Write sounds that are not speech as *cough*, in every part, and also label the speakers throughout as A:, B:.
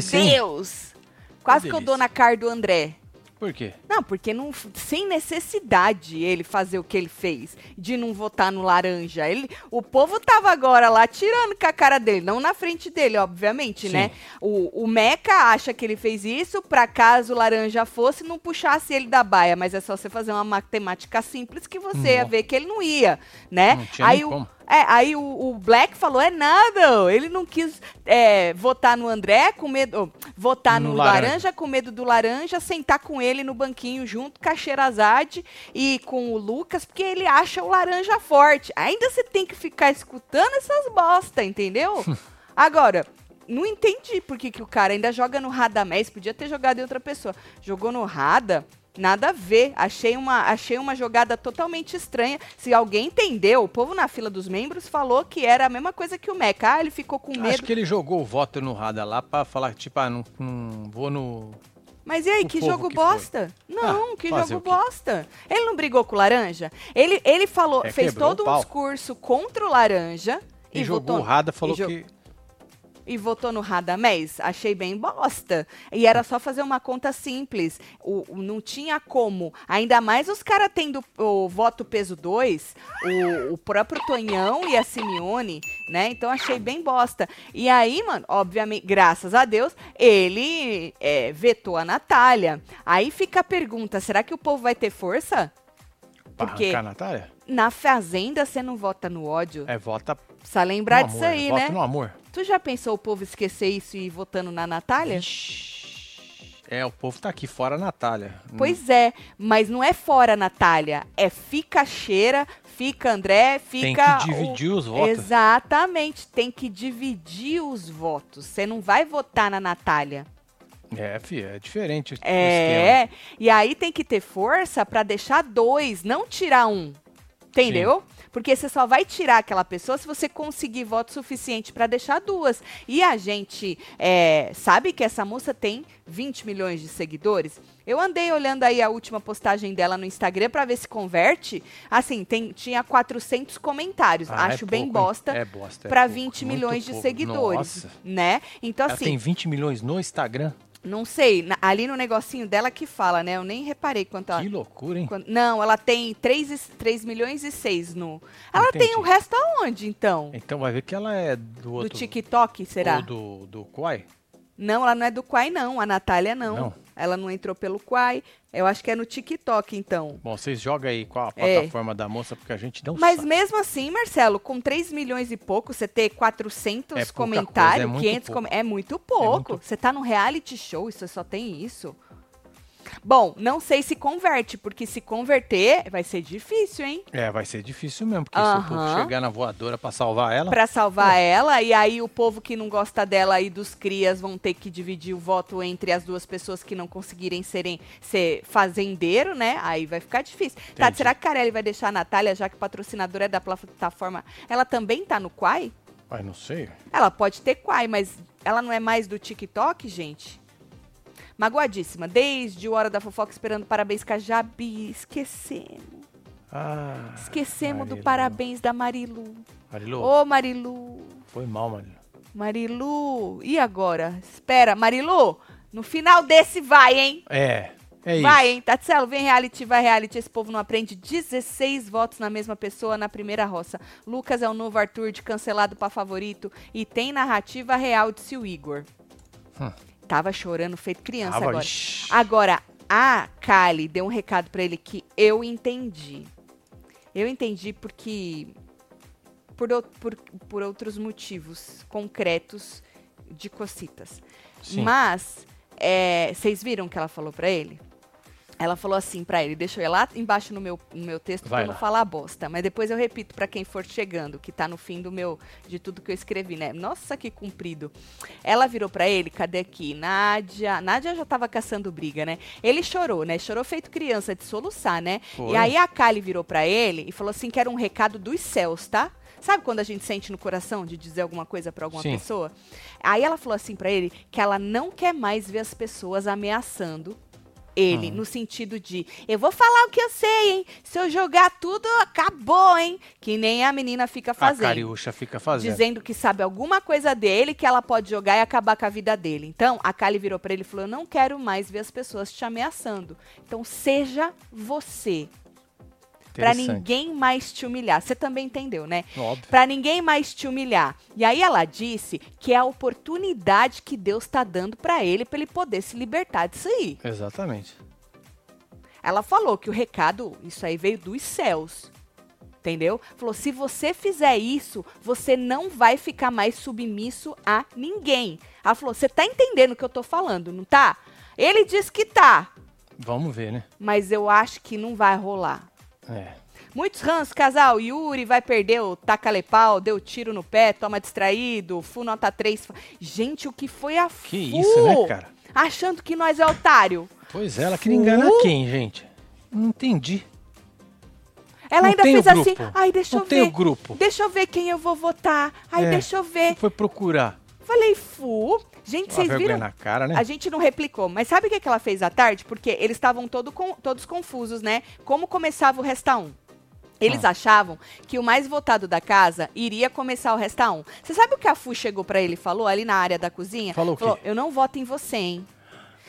A: Deus!
B: Hein?
A: Quase que eu dou na cara do André.
B: Por quê?
A: Não, porque não, sem necessidade ele fazer o que ele fez, de não votar no laranja. Ele, o povo tava agora lá tirando com a cara dele, não na frente dele, obviamente,
B: Sim.
A: né? O, o Meca acha que ele fez isso pra caso o laranja fosse não puxasse ele da baia, mas é só você fazer uma matemática simples que você ia
B: Nossa.
A: ver que ele não ia, né?
B: Não tinha
A: Aí
B: nem
A: o,
B: como.
A: É, aí o, o Black falou, é nada, ele não quis é, votar no André com medo, oh, votar no,
B: No
A: laranja.
B: laranja.
A: com medo do laranja, sentar com ele no banquinho junto com a Xerazade e com o Lucas, porque ele acha o laranja forte. Ainda você tem que ficar escutando essas bosta, entendeu? *laughs* Agora, não entendi por que, que o cara ainda joga no Radamés, podia ter jogado em outra pessoa. Jogou no Rada, nada a ver. Achei uma, achei uma jogada totalmente estranha. Se alguém entendeu, o povo na fila dos membros falou que era a mesma coisa que o Meca. Ah, ele ficou com medo.
B: Acho que ele jogou o voto no Rada lá pra falar, tipo, ah, não, não vou no.
A: Mas e aí,
B: O
A: que jogo
B: que foi.
A: bosta? Não,
B: Ah,
A: que jogo bosta. Ele não brigou com o laranja? Ele, ele falou,
B: É,
A: fez todo um discurso contra o laranja
B: E,
A: e,
B: jogou
A: votou,
B: o Rada, falou
A: e
B: que.
A: E votou no Radamés. Achei bem bosta. E era só fazer uma conta simples. O, o- não tinha como. Ainda mais os caras tendo o voto peso 2, o, o próprio Tonhão e a Simeone, né? Então achei bem bosta. E aí, mano, obviamente, graças a Deus, ele é, vetou a Natália. Aí fica a pergunta: será que o povo vai ter força? Porque
B: a Natália?
A: na Fazenda você não vota no ódio.
B: É, vota
A: Precisa lembrar disso aí,
B: vota
A: né?
B: no amor.
A: Tu já pensou o povo esquecer isso e ir votando na Natália?
B: Ixi. É, o povo tá aqui fora a Natália.
A: Pois é, mas não é fora Natália, é fica cheira, fica André,
B: Tem
A: fica.
B: que dividir
A: o...
B: os votos.
A: Exatamente, tem que dividir os votos. Você não vai votar na Natália.
B: É, filho, é diferente o esquema.
A: É, e aí tem que ter força pra deixar dois, não tirar um. Entendeu? Porque você só vai tirar aquela pessoa se você conseguir voto suficiente pra deixar duas. E a gente é, sabe que essa moça tem 20 milhões de seguidores. Eu andei olhando aí a última postagem dela no Instagram pra ver se converte. Assim, tem, tinha 400 comentários.
B: Ah, é
A: Acho bem
B: pouco,
A: bosta.
B: É bosta. é pouco,
A: 20
B: muito
A: milhões de
B: pouco.
A: seguidores,
B: Nossa.
A: né? Então
B: Ela
A: assim,
B: tem 20 milhões no Instagram?
A: Não sei, na- ali no negocinho dela que fala, né? Eu nem reparei quanto ela.
B: Que loucura, hein?
A: quant- não, ela tem 3, e- 3 milhões e 6 no. Ela
B: Entendi.
A: tem o resto aonde, então?
B: Então vai ver que ela é do
A: Do
B: outro...
A: TikTok, será?
B: Ou do, do Quai?
A: Não, ela não é do Quai, não. A Natália não.
B: Não?
A: Ela não entrou pelo Quai. Eu acho que é no TikTok, então.
B: Bom, vocês jogam aí qual a
A: É.
B: plataforma da moça, porque a gente não
A: Mas
B: sabe.
A: mesmo assim, Marcelo, com 3 milhões e pouco, você ter 400
B: É pouca
A: comentários,
B: coisa, é muito
A: 500
B: pouco.
A: com... é muito pouco.
B: muito-
A: Você tá num reality show e você só tem isso. Bom, não sei se converte, porque se converter vai ser difícil, hein?
B: É, vai ser difícil mesmo, porque se o povo chegar na voadora pra salvar ela...
A: Pra salvar ela, e aí o povo que não gosta dela e dos crias vão ter que dividir o voto entre as duas pessoas que não conseguirem serem ser fazendeiro, né? Aí vai ficar difícil. Tá,
B: Entendi.
A: será que Carelli vai deixar a Natália, já que patrocinadora é da plataforma? Ela também tá no Quai?
B: Ai, não sei.
A: Ela pode ter Quai, mas ela não é mais do TikTok, gente? Magoadíssima. Desde o Hora da Fofoca esperando parabéns com a Jabi. Esquecemos.
B: Ah,
A: Esquecemos do
B: Marilu.
A: parabéns da Marilu.
B: Marilu,
A: Ô, Marilu.
B: foi mal, Marilu.
A: Marilu. E agora? Espera, Marilu. No final desse vai, hein?
B: É, é
A: vai,
B: isso.
A: hein? Tatselo, vem reality, vai reality. Esse povo não aprende. 16 votos na mesma pessoa na primeira roça. Lucas é o novo Arthur de cancelado pra favorito. E tem narrativa real, disse o Igor.
B: Hum.
A: Tava chorando, feito criança
B: Tava,
A: agora. Agora, a Kali deu um recado pra ele que eu entendi. Eu entendi porque. Por, por, por outros motivos concretos de cocitas.
B: Sim.
A: Mas, é, vocês viram o que ela falou pra ele? Ela falou assim pra ele, deixa eu ir lá embaixo no meu, no meu texto eu não falar bosta. Mas depois eu repito pra quem for chegando, que tá no fim do meu, de tudo que eu escrevi, né? Nossa, que comprido. Ela virou pra ele, cadê aqui? Nádia. Nádia já tava caçando briga, né? Ele chorou, né? Chorou feito criança, de soluçar, né?
B: Foi.
A: E aí a Kali virou pra ele e falou assim que era um recado dos céus, tá? Sabe quando a gente sente no coração de dizer alguma coisa pra alguma
B: Sim.
A: pessoa? Aí ela falou assim pra ele que ela não quer mais ver as pessoas ameaçando ele, no sentido de, eu vou falar o que eu sei, hein? Se eu jogar tudo, acabou, hein? Que nem a menina fica
B: A
A: fazendo.
B: Cariúcha fica fazendo.
A: Dizendo que sabe alguma coisa dele que ela pode jogar e acabar com a vida dele. Então, a Kali virou pra ele e falou: Eu não quero mais ver as pessoas te ameaçando. Então, seja você. Pra
B: Interessante.
A: ninguém mais te humilhar. Você também entendeu, né?
B: Óbvio.
A: Pra ninguém mais te humilhar. E aí ela disse que é a oportunidade que Deus tá dando pra ele, pra ele poder se libertar disso aí.
B: Exatamente.
A: Ela falou que o recado, isso aí veio dos céus. Entendeu? Falou: se você fizer isso, você não vai ficar mais submisso a ninguém. Ela falou: você tá entendendo o que eu tô falando, não tá? Ele disse que tá,
B: Vamos ver, né?
A: mas eu acho que não vai rolar.
B: É.
A: Muitos rãs, casal, Yuri vai perder o taca-lepau, deu tiro no pé, toma distraído, Fu nota 3. Gente, o que foi a Fu?
B: Que isso, né, cara?
A: Achando que nós é otário.
B: Pois é, ela queria enganar quem, gente? Não entendi.
A: Ela
B: Não
A: ainda
B: tem
A: fez assim, ai, deixa
B: Não
A: eu
B: tem
A: ver.
B: o grupo.
A: Deixa eu ver quem eu vou votar. Ai,
B: É.
A: deixa eu ver.
B: Foi procurar.
A: Falei, Fu. Gente, vocês viram?
B: na cara, né?
A: A gente não replicou, mas sabe o que, que ela fez à tarde? Porque eles estavam todo com- todos confusos, né? Como começava o Resta 1? Eles
B: Ah.
A: achavam que o mais votado da casa iria começar o Resta 1. Você sabe o que a Fu chegou pra ele e falou ali na área da cozinha?
B: Falou o quê?
A: eu não voto em você, hein?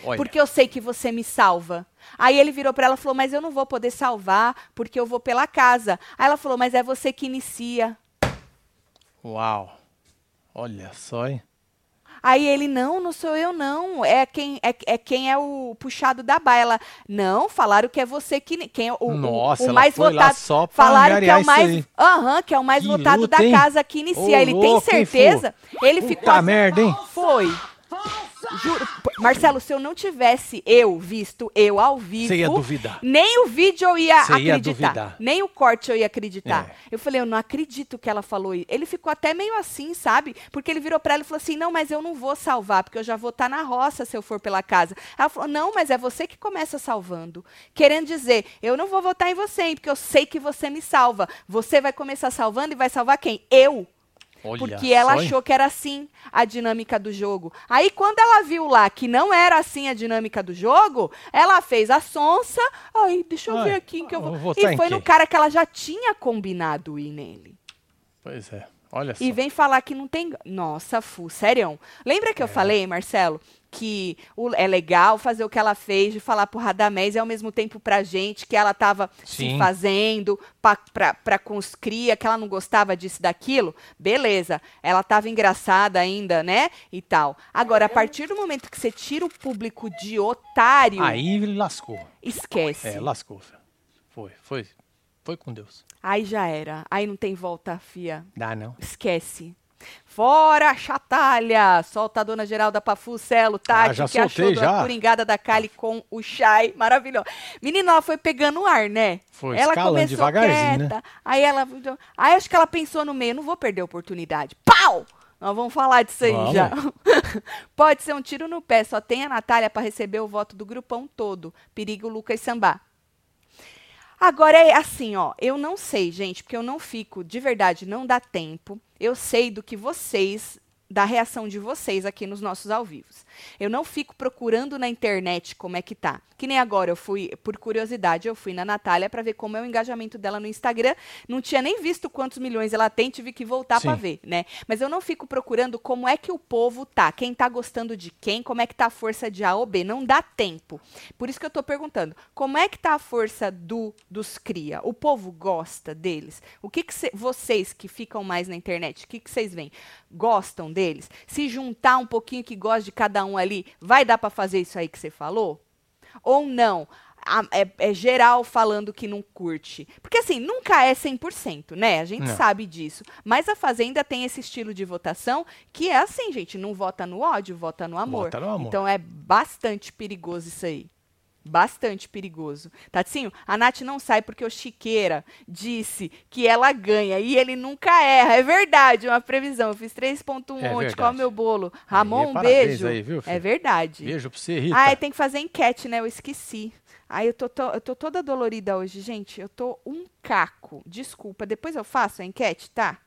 B: Olha,
A: Porque eu sei que você me salva. Aí ele virou pra ela e falou: Mas eu não vou poder salvar porque eu vou pela casa. Aí ela falou: Mas é você que inicia.
B: uau. Olha só, hein?
A: Aí ele, não, não sou eu, não. É quem é, é quem é o puxado da baia. Ela, não, falaram que é você que. Quem é o, o-
B: Nossa,
A: o
B: ela
A: mais votado.
B: só pra
A: falaram que é o mais. Aham, que é o mais
B: Que
A: votado
B: luta,
A: da
B: hein?
A: casa que inicia.
B: Ô,
A: ele tem
B: louco, hein,
A: certeza. Ele
B: Puta
A: ficou.
B: merda, hein?
A: Foi. Juro, Marcelo, se eu não tivesse eu visto eu ao vivo,
B: Você ia duvidar.
A: nem o vídeo eu ia
B: Você ia
A: acreditar,
B: duvidar.
A: nem o corte eu ia acreditar.
B: É.
A: Eu falei, eu não acredito que ela falou isso. Ele ficou até meio assim, sabe? Porque ele virou pra ela e falou assim: "Não, mas eu não vou salvar, porque eu já vou estar na roça se eu for pela casa". Ela falou: "Não, mas é você que começa salvando". Querendo dizer, eu não vou votar em você, hein, porque eu sei que você me salva. Você vai começar salvando e vai salvar quem? Eu.
B: Olha
A: Porque ela
B: só,
A: achou que era assim a dinâmica do jogo. Aí, quando ela viu lá que não era assim a dinâmica do jogo, ela fez a sonsa. Ai, deixa eu
B: Ai,
A: ver aqui que eu vou.
B: vou
A: E
B: em
A: foi no cara que ela já tinha combinado ir nele.
B: Pois é. Olha só.
A: E vem falar que não tem. Nossa, Fu, sério. Lembra
B: É.
A: que eu falei, Marcelo, que o- é legal fazer o que ela fez de falar pro Radamés e ao mesmo tempo pra gente que ela tava se
B: Sim.
A: fazendo pra, pra, pra com os cria, que ela não gostava disso, daquilo? Beleza. Ela tava engraçada ainda, né? E tal. Agora, a partir do momento que você tira o público de otário,
B: Aí ele lascou.
A: esquece.
B: É, lascou. Foi, foi. Foi com Deus.
A: Aí já era. Aí não tem volta, fia.
B: Dá não.
A: Esquece. Fora, chatalha! Solta a dona Geralda Pafucelo, Tati,
B: Ah,
A: que achou
B: soltei,
A: da
B: já.
A: coringada da Kali com o Shai. Maravilhoso. Menina, ela foi pegando o ar, né?
B: Foi
A: ela começou
B: devagarzinho, né?
A: quieta, Aí ela. Aí acho que ela pensou no meio, não vou perder a oportunidade. Pau! Nós vamos falar disso aí
B: Vamos.
A: já. *laughs* Pode ser um tiro no pé, só tem a Natália para receber o voto do grupão todo. Perigo Lucas Sambá. Agora é assim, ó, eu não sei, gente, porque eu não fico, de verdade, não dá tempo. Eu sei do que vocês, da reação de vocês aqui nos nossos ao vivos. Eu não fico procurando na internet como é que tá. Que nem agora eu fui, por curiosidade, eu fui na Natália para ver como é o engajamento dela no Instagram. Não tinha nem visto quantos milhões ela tem, tive que voltar para ver, né? Mas eu não fico procurando como é que o povo tá, quem tá gostando de quem, como é que tá a força de A ou B. Não dá tempo. Por isso que eu tô perguntando, como é que tá a força do dos cria? O povo gosta deles? O que, que cê- vocês que ficam mais na internet, o que, que vocês veem? Gostam deles? Se juntar um pouquinho que gosta de cada um ali, vai dar para fazer isso aí que você falou? Ou não? É, é geral falando que não curte. Porque assim, nunca é 100%, né? A gente
B: Não.
A: sabe disso. Mas a Fazenda tem esse estilo de votação que é assim, gente, não vota no ódio, vota no amor.
B: Vota no amor.
A: Então é bastante perigoso isso aí. Bastante perigoso. Tatinho, a Nath não sai porque o Chiqueira disse que ela ganha e ele nunca erra. É verdade, uma previsão. Eu fiz 3.1
B: É
A: ontem, qual é o meu bolo? Ramon, um beijo.
B: aí, viu,
A: é verdade.
B: Beijo pra você, Rita.
A: Ah, tem que fazer enquete, né? Eu esqueci. Ai, eu tô, to- eu tô toda dolorida hoje, gente. Eu tô um caco. Desculpa, depois eu faço a enquete, tá?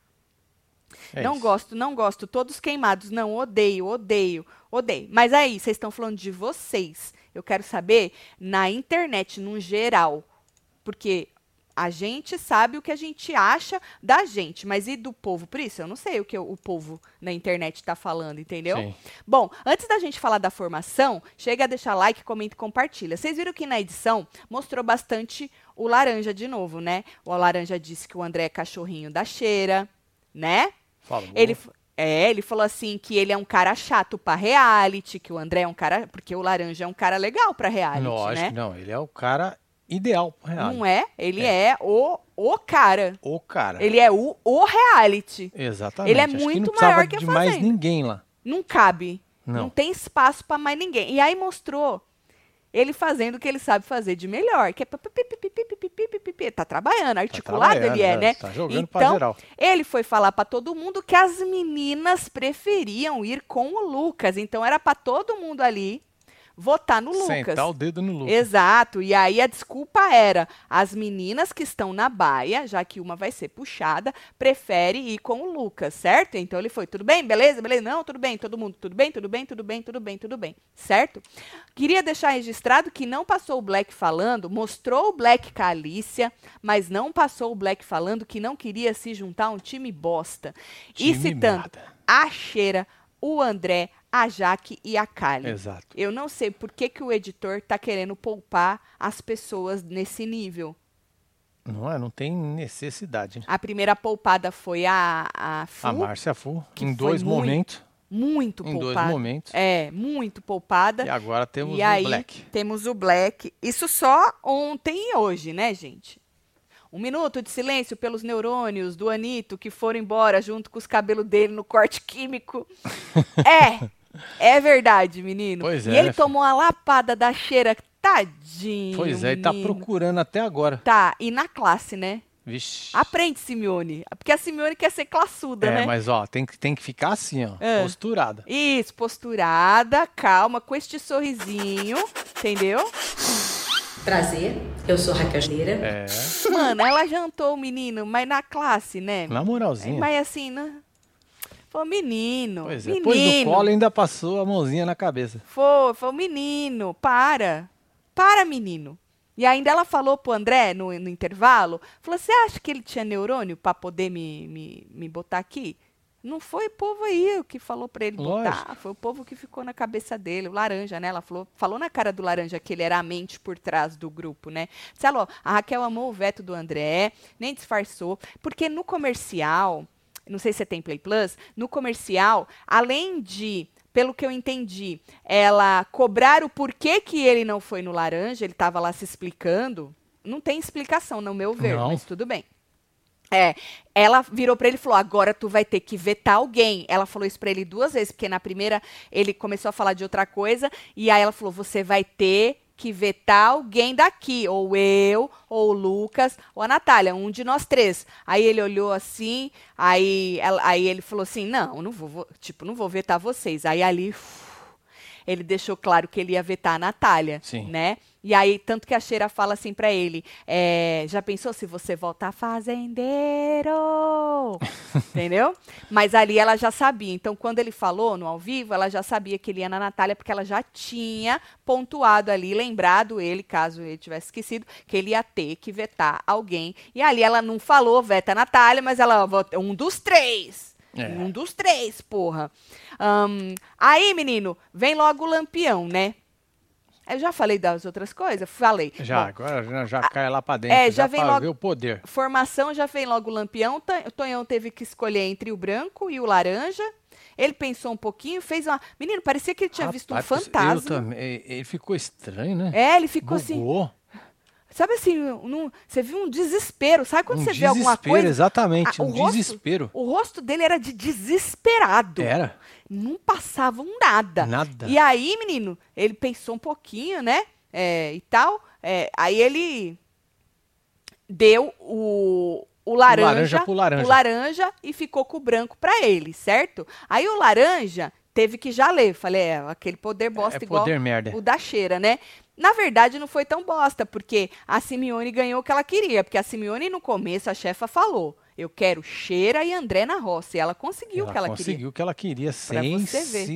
B: É
A: não
B: isso.
A: gosto, não gosto. Todos queimados. Não, odeio, odeio, odeio. Mas aí, vocês estão falando de vocês. Eu quero saber na internet, no geral. Porque a gente sabe o que a gente acha da gente. Mas e do povo? Por isso, eu não sei o que o povo na internet está falando, entendeu?
B: Sim.
A: Bom, antes da gente falar da formação, chega a deixar like, comenta e compartilha. Vocês viram que na edição mostrou bastante o laranja de novo, né? O laranja disse que o André é cachorrinho da cheira, né? Ele é, ele falou assim que ele é um cara chato pra reality, que o André é um cara, porque o laranja é um cara legal pra reality,
B: Lógico,
A: né?
B: não. Ele é o cara ideal pro reality.
A: Não é? Ele é, o o cara.
B: O cara.
A: Ele é o o reality.
B: Exatamente.
A: ele é
B: Acho que
A: muito
B: não precisava
A: maior que a
B: de mais ninguém lá.
A: Não cabe.
B: Não.
A: Não tem espaço pra mais ninguém. E aí mostrou ele fazendo o que ele sabe fazer de melhor, que é tá trabalhando, tá articulado tá
B: trabalhando,
A: ele é,
B: é,
A: né?
B: Tá jogando
A: então,
B: geral.
A: ele foi falar para todo mundo que as meninas preferiam ir com o Lucas, então era para todo mundo ali votar no Lucas.
B: Sentar o dedo no Lucas.
A: Exato. E aí a desculpa era: as meninas que estão na baia, já que uma vai ser puxada, prefere ir com o Lucas, certo? Então ele foi, tudo bem, beleza, beleza? Não, tudo bem, todo mundo, tudo bem, tudo bem, tudo bem, tudo bem, tudo bem, certo? Queria deixar registrado que não passou o Black falando, mostrou o Black com a Alicia, mas não passou o Black falando que não queria se juntar a um time bosta. e
B: Time
A: citando
B: merda.
A: a Cheira, o André, a Jaque e a Kali.
B: Exato.
A: Eu não sei por que, que o editor tá querendo poupar as pessoas nesse nível.
B: Não é? Não tem necessidade. né?
A: A primeira poupada foi a, a Fu,
B: A Márcia Fu,
A: que
B: em dois
A: muito
B: momentos.
A: muito
B: Em dois
A: poupada.
B: momentos.
A: É, muito poupada.
B: E agora temos
A: e
B: o
A: aí
B: Black.
A: temos o Black. Isso só ontem e hoje, né, gente? Um minuto de silêncio pelos neurônios do Anito que foram embora junto com os cabelos dele no corte químico. *laughs* é, é verdade, menino.
B: Pois
A: e
B: é,
A: ele
B: né, filho?
A: tomou a lapada da cheira, tadinho.
B: Pois é, e tá
A: menino.
B: procurando até agora.
A: Tá, e na classe, né?
B: Vixe.
A: Aprende, Simeone. Porque a Simeone quer ser classuda,
B: É,
A: né?
B: mas ó, tem que, tem que ficar assim, ó.
A: É.
B: Posturada.
A: Isso, posturada, calma, com este sorrisinho, entendeu?
C: Prazer, eu sou Raquel.
B: É,
A: Mano, ela jantou o menino, mas na classe, né?
B: na moralzinha.
A: Mas assim, né? Foi menino.
B: Pois é,
A: menino.
B: depois do colo ainda passou a mãozinha na cabeça.
A: Foi, foi o menino. Para. Para, menino. E ainda ela falou pro André no, no intervalo, falou, você acha que ele tinha neurônio pra poder me, me, me botar aqui? Não foi o povo aí o que falou pra ele botar,
B: Lógico.
A: foi o povo que ficou na cabeça dele, o laranja, né? Ela falou, falou na cara do laranja que ele era a mente por trás do grupo, né? Disse, "Alô, a Raquel amou o veto do André, nem disfarçou, porque no comercial, não sei se você tem Play Plus, no comercial, além de, pelo que eu entendi, ela cobrar o porquê que ele não foi no laranja, ele estava lá se explicando, não tem explicação, no meu ver,
B: Não.
A: mas tudo bem. É, ela virou pra ele e falou: agora tu vai ter que vetar alguém. Ela falou isso pra ele duas vezes, porque na primeira ele começou a falar de outra coisa, e aí ela falou: você vai ter que vetar alguém daqui, ou eu, ou o Lucas, ou a Natália, um de nós três. Aí ele olhou assim, aí, aí ele falou assim: não, não vou, vou- tipo, não vou vetar vocês. Aí ali. uf, ele deixou claro que ele ia vetar a Natália,
B: Sim.
A: né? E aí, tanto que a Cheira fala assim pra ele, é, já pensou se você voltar fazendeiro? *laughs* Entendeu? Mas ali ela já sabia. Então, quando ele falou no ao vivo, ela já sabia que ele ia na Natália, porque ela já tinha pontuado ali, lembrado ele, caso ele tivesse esquecido, que ele ia ter que vetar alguém. E ali ela não falou, veta a Natália, mas ela um dos três.
B: É.
A: Um dos três, porra. Ahn, aí, menino, vem logo o lampião, né? Eu já falei das outras coisas? Falei.
B: Já,
A: Bom,
B: agora já, já cai lá pra dentro.
A: é, já vem
B: pra
A: logo-
B: o poder.
A: formação já vem logo o lampião. Tonhão teve que escolher entre o branco e o laranja. Ele pensou um pouquinho, fez uma. Menino, parecia que ele tinha visto um
B: Rapaz, eu
A: fantasma.
B: também- Ele ficou estranho, né?
A: É, ele ficou assim. Sabe assim, num- você viu um desespero. Sabe quando
B: um
A: você vê alguma
B: desespero,
A: coisa?
B: exatamente.
A: Ah, o
B: um
A: rosto-
B: desespero.
A: O rosto dele era de desesperado.
B: Era.
A: Não passava nada.
B: Nada.
A: E aí, menino, ele pensou um pouquinho, né? é, e tal. é, aí ele deu o, o laranja,
B: laranja pro laranja.
A: o laranja e ficou com o branco pra ele, certo? Aí o laranja teve que já ler. Falei, é, aquele poder bosta
B: é
A: igual
B: poder merda.
A: o da cheira, né? Na verdade, não foi tão bosta, porque a Simeone ganhou o que ela queria. Porque a Simeone, no começo, a chefa falou. Eu quero Cheira e André na roça. E ela conseguiu o que ela
B: conseguiu
A: queria.
B: o que ela queria sem se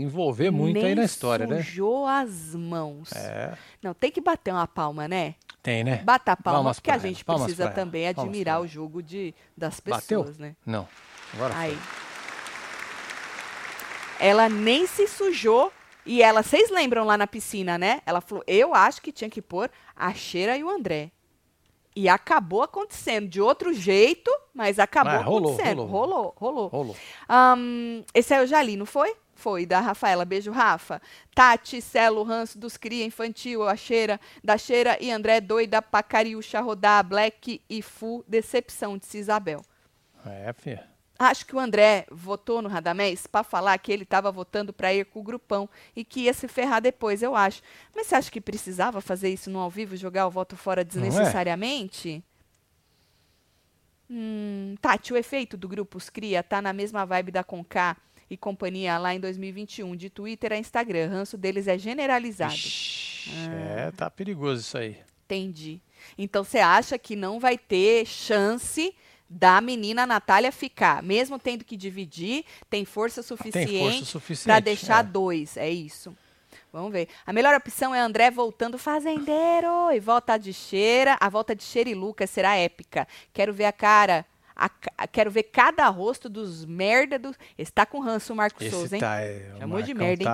B: envolver muito
A: Nem
B: aí na história, né?
A: sujou as mãos.
B: É,
A: Não, tem que bater uma palma, né?
B: tem, né?
A: Bata a palma,
B: Palmas
A: porque a
B: ela,
A: gente precisa
B: ela,
A: também admirar o jogo de, das
B: Bateu?
A: pessoas, né?
B: Não. Agora foi.
A: Aí. Ela nem se sujou. E ela, vocês lembram lá na piscina, né? Ela falou: eu acho que tinha que pôr a Cheira e o André. E acabou acontecendo de outro jeito, mas acabou
B: Mas rolou,
A: acontecendo.
B: rolou.
A: rolou. rolou.
B: Rolou.
A: Ahn, esse aí eu já li, não foi? Foi, da Rafaela. Beijo, Rafa. Tati, Celo, Ranço dos Cria, Infantil, a Cheira, da Cheira e André, doida, Pacariúcha, Rodar, Black e Fu, Decepção, disse Isabel.
B: É, filha.
A: Acho que o André votou no Radamés para falar que ele estava votando para ir com o grupão e que ia se ferrar depois, eu acho. Mas você acha que precisava fazer isso no ao vivo, jogar o voto fora
B: é?
A: desnecessariamente? Hum, Tati, o efeito do grupo Os Cria tá na mesma vibe da Conká e companhia lá em 2021, de Twitter a Instagram. O ranço deles é generalizado.
B: Ixi,
A: Ah.
B: É, tá perigoso isso aí.
A: Entendi. Então você acha que não vai ter chance da menina Natália ficar, mesmo tendo que dividir, tem força
B: Tem força
A: suficiente
B: suficiente.
A: para deixar
B: é.
A: dois, é isso. Vamos ver. A melhor opção é André voltando fazendeiro e volta de cheira. A volta de cheira e Lucas será épica. Quero ver a cara. a ca- quero ver cada rosto dos merda do. Esse tá com ranço, o Marcos
B: Esse
A: Souza, hein?
B: tá, é,
A: Chamou de merda, hein?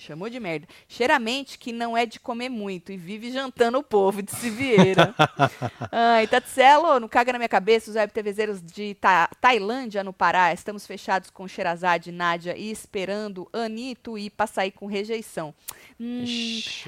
A: Chamou de merda. Cheiramente que não é de comer muito e vive jantando o povo, disse Vieira. *laughs* Ai, Tatselo, não caga na minha cabeça, os web TVzeiros de Ta- Tailândia, no Pará. Estamos fechados com Sherazade, Nádia e esperando Ani e Tuí pra sair com rejeição. Hum,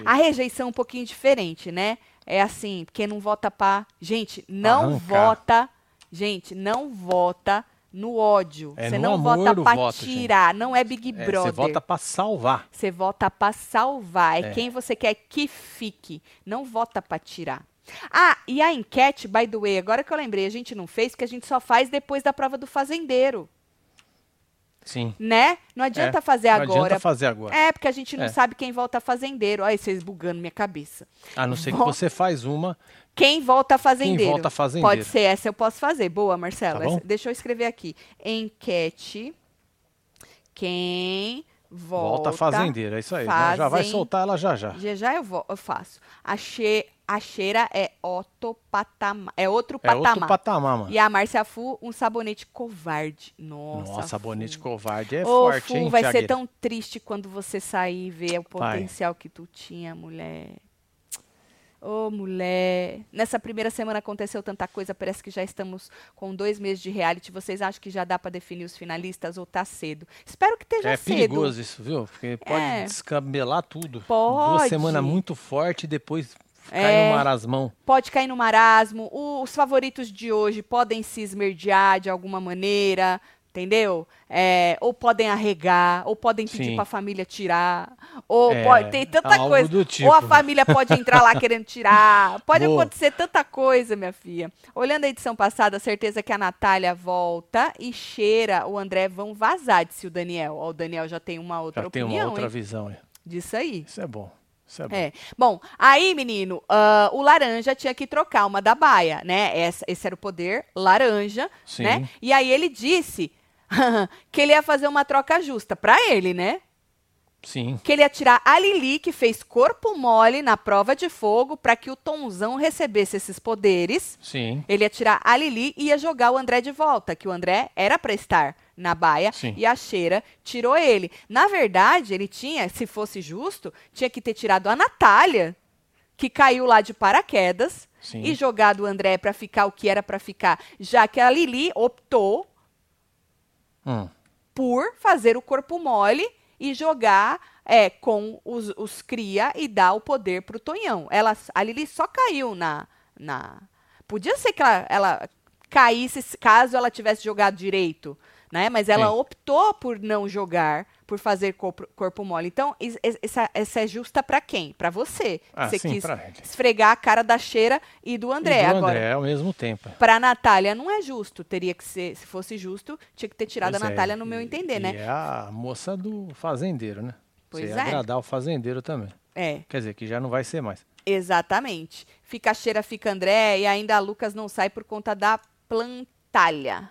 A: a rejeição é um pouquinho diferente, né? É assim, quem não vota pra. Gente, não
B: Arrancar.
A: vota. Gente, não vota no ódio.
B: É
A: Você não
B: amor
A: vota pra
B: voto, gente.
A: tirar. Não é Big
B: É,
A: Brother.
B: Você vota pra salvar.
A: Você vota pra salvar. É,
B: É.
A: quem você quer que fique. Não vota pra tirar. Ah, e a enquete, by the way, agora que eu lembrei, a gente não fez, porque a gente só faz depois da prova do fazendeiro,
B: Sim.
A: né? Não adianta
B: É,
A: fazer
B: Não
A: agora.
B: adianta fazer agora.
A: É, porque a gente não
B: É.
A: sabe quem vota fazendeiro. Olha vocês bugando minha cabeça.
B: A não ser que
A: Vo-
B: você faz uma.
A: Quem vota fazendeiro?
B: volta fazendeiro.
A: Pode ser essa, eu posso fazer. Boa, Marcelo.
B: Tá
A: deixa eu escrever aqui. Enquete. Quem volta,
B: Volta fazendeira. É isso aí. Já vai soltar ela já já.
A: Já já eu, vou, eu faço. A, che, a cheira é outro patamar. É outro
B: É
A: patamar.
B: outro patamar, mano.
A: E a Márcia Fu, um sabonete covarde. Nossa,
B: Nossa,
A: Fu.
B: bonete covarde é
A: Ô,
B: forte,
A: Fu,
B: hein,
A: vai ser
B: Thiagueira?
A: tão triste quando você sair e ver o potencial que tu tinha, mulher. Ô, mulher. Nessa primeira semana aconteceu tanta coisa, parece que já estamos com dois meses de reality. Vocês acham que já dá pra definir os finalistas ou tá cedo? Espero que esteja
B: É
A: cedo.
B: perigoso isso, viu? Porque pode
A: É.
B: descabelar tudo.
A: Pode.
B: Duas semanas muito forte e depois cai
A: É.
B: no marasmão.
A: Pode cair no marasmo. O- os favoritos de hoje podem se esmerdear de alguma maneira, entendeu? É, ou podem arregar, ou podem pedir
B: Sim.
A: pra família tirar. Ou
B: É,
A: pode, tem tanta coisa.
B: tipo.
A: Ou a família pode entrar lá querendo tirar. *laughs* Pode
B: Boa.
A: acontecer tanta coisa, minha filha. Olhando a edição passada, certeza que a Natália volta e cheira o André vão vazar, disse o Daniel. Ó, o Daniel já tem uma outra
B: Já tem
A: opinião,
B: uma outra
A: hein?
B: visão.
A: Disso aí.
B: Isso é bom. É bom.
A: É. Bom, aí, menino, ah, o laranja tinha que trocar uma da baia, né? Essa- esse era o poder laranja,
B: Sim.
A: né? E aí ele disse *laughs* que ele ia fazer uma troca justa pra ele, né?
B: Sim.
A: Que ele ia tirar a Lili, que fez corpo mole na prova de fogo, pra que o Tonzão recebesse esses poderes.
B: Sim.
A: Ele ia tirar a Lili e ia jogar o André de volta, que o André era pra estar na baia
B: Sim.
A: e a Cheira tirou ele. Na verdade, ele tinha, se fosse justo, tinha que ter tirado a Natália, que caiu lá de paraquedas,
B: Sim.
A: e jogado o André pra ficar o que era pra ficar, já que a Lili optou
B: Hum.
A: por fazer o corpo mole e jogar é, com os, os cria e dar o poder pro Tonhão. Ela, a Lili só caiu na, na. Podia ser que ela, ela caísse se- caso ela tivesse jogado direito, né? Mas ela
B: Sim.
A: optou por não jogar, por fazer corpo, corpo mole. Então, essa, essa é justa pra quem? Pra você.
B: Ah,
A: você
B: sim,
A: quis esfregar a cara da Cheira e do André.
B: e do
A: Agora,
B: André ao mesmo tempo.
A: Pra Natália não é justo. Teria que ser, se fosse justo, tinha que ter tirado
B: Pois
A: a
B: é,
A: Natália no meu entender,
B: e
A: né?
B: é a moça do fazendeiro, né?
A: Pois
B: Você
A: é.
B: ia agradar o fazendeiro também.
A: É,
B: Quer dizer, que já não vai ser mais.
A: exatamente. Fica a Cheira, fica André, e ainda a Lucas não sai por conta da Natália.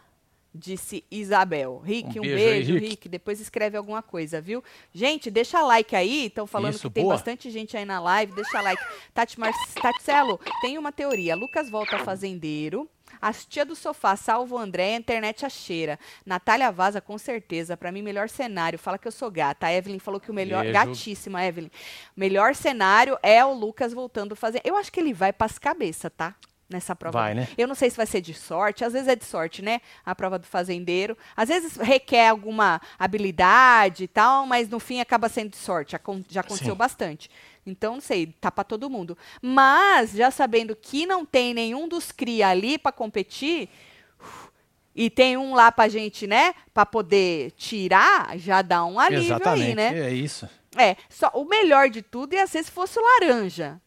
A: Disse Isabel. Rick, um,
B: Um
A: beijo,
B: beijo aí,
A: Rick.
B: Rick.
A: Depois escreve alguma coisa, viu? Gente, deixa like aí. Estão falando
B: Isso,
A: que tem
B: boa.
A: bastante gente aí na live. Deixa like. Tati Mar... Tatselo, tem uma teoria. Lucas volta fazendeiro. As tia do sofá salva o André, a internet a cheira. Natália vaza, com certeza. Pra mim, melhor cenário. Fala que eu sou gata. A Evelyn falou que o melhor.
B: Beijo.
A: Gatíssima, Evelyn. Melhor cenário é o Lucas voltando fazer. Eu acho que ele vai pras cabeças, tá? Nessa prova.
B: Vai, né?
A: Eu não sei se vai ser de sorte, às vezes é de sorte, né? A prova do fazendeiro. Às vezes requer alguma habilidade e tal, mas no fim acaba sendo de sorte. Já aconteceu
B: Sim.
A: bastante. Então, não sei, tá pra todo mundo. Mas, já sabendo que não tem nenhum dos cria ali pra competir, e tem um lá pra gente, né, pra poder tirar, já dá um alívio
B: Exatamente.
A: aí, né?
B: É isso.
A: É, só o melhor de tudo ia ser se fosse o laranja.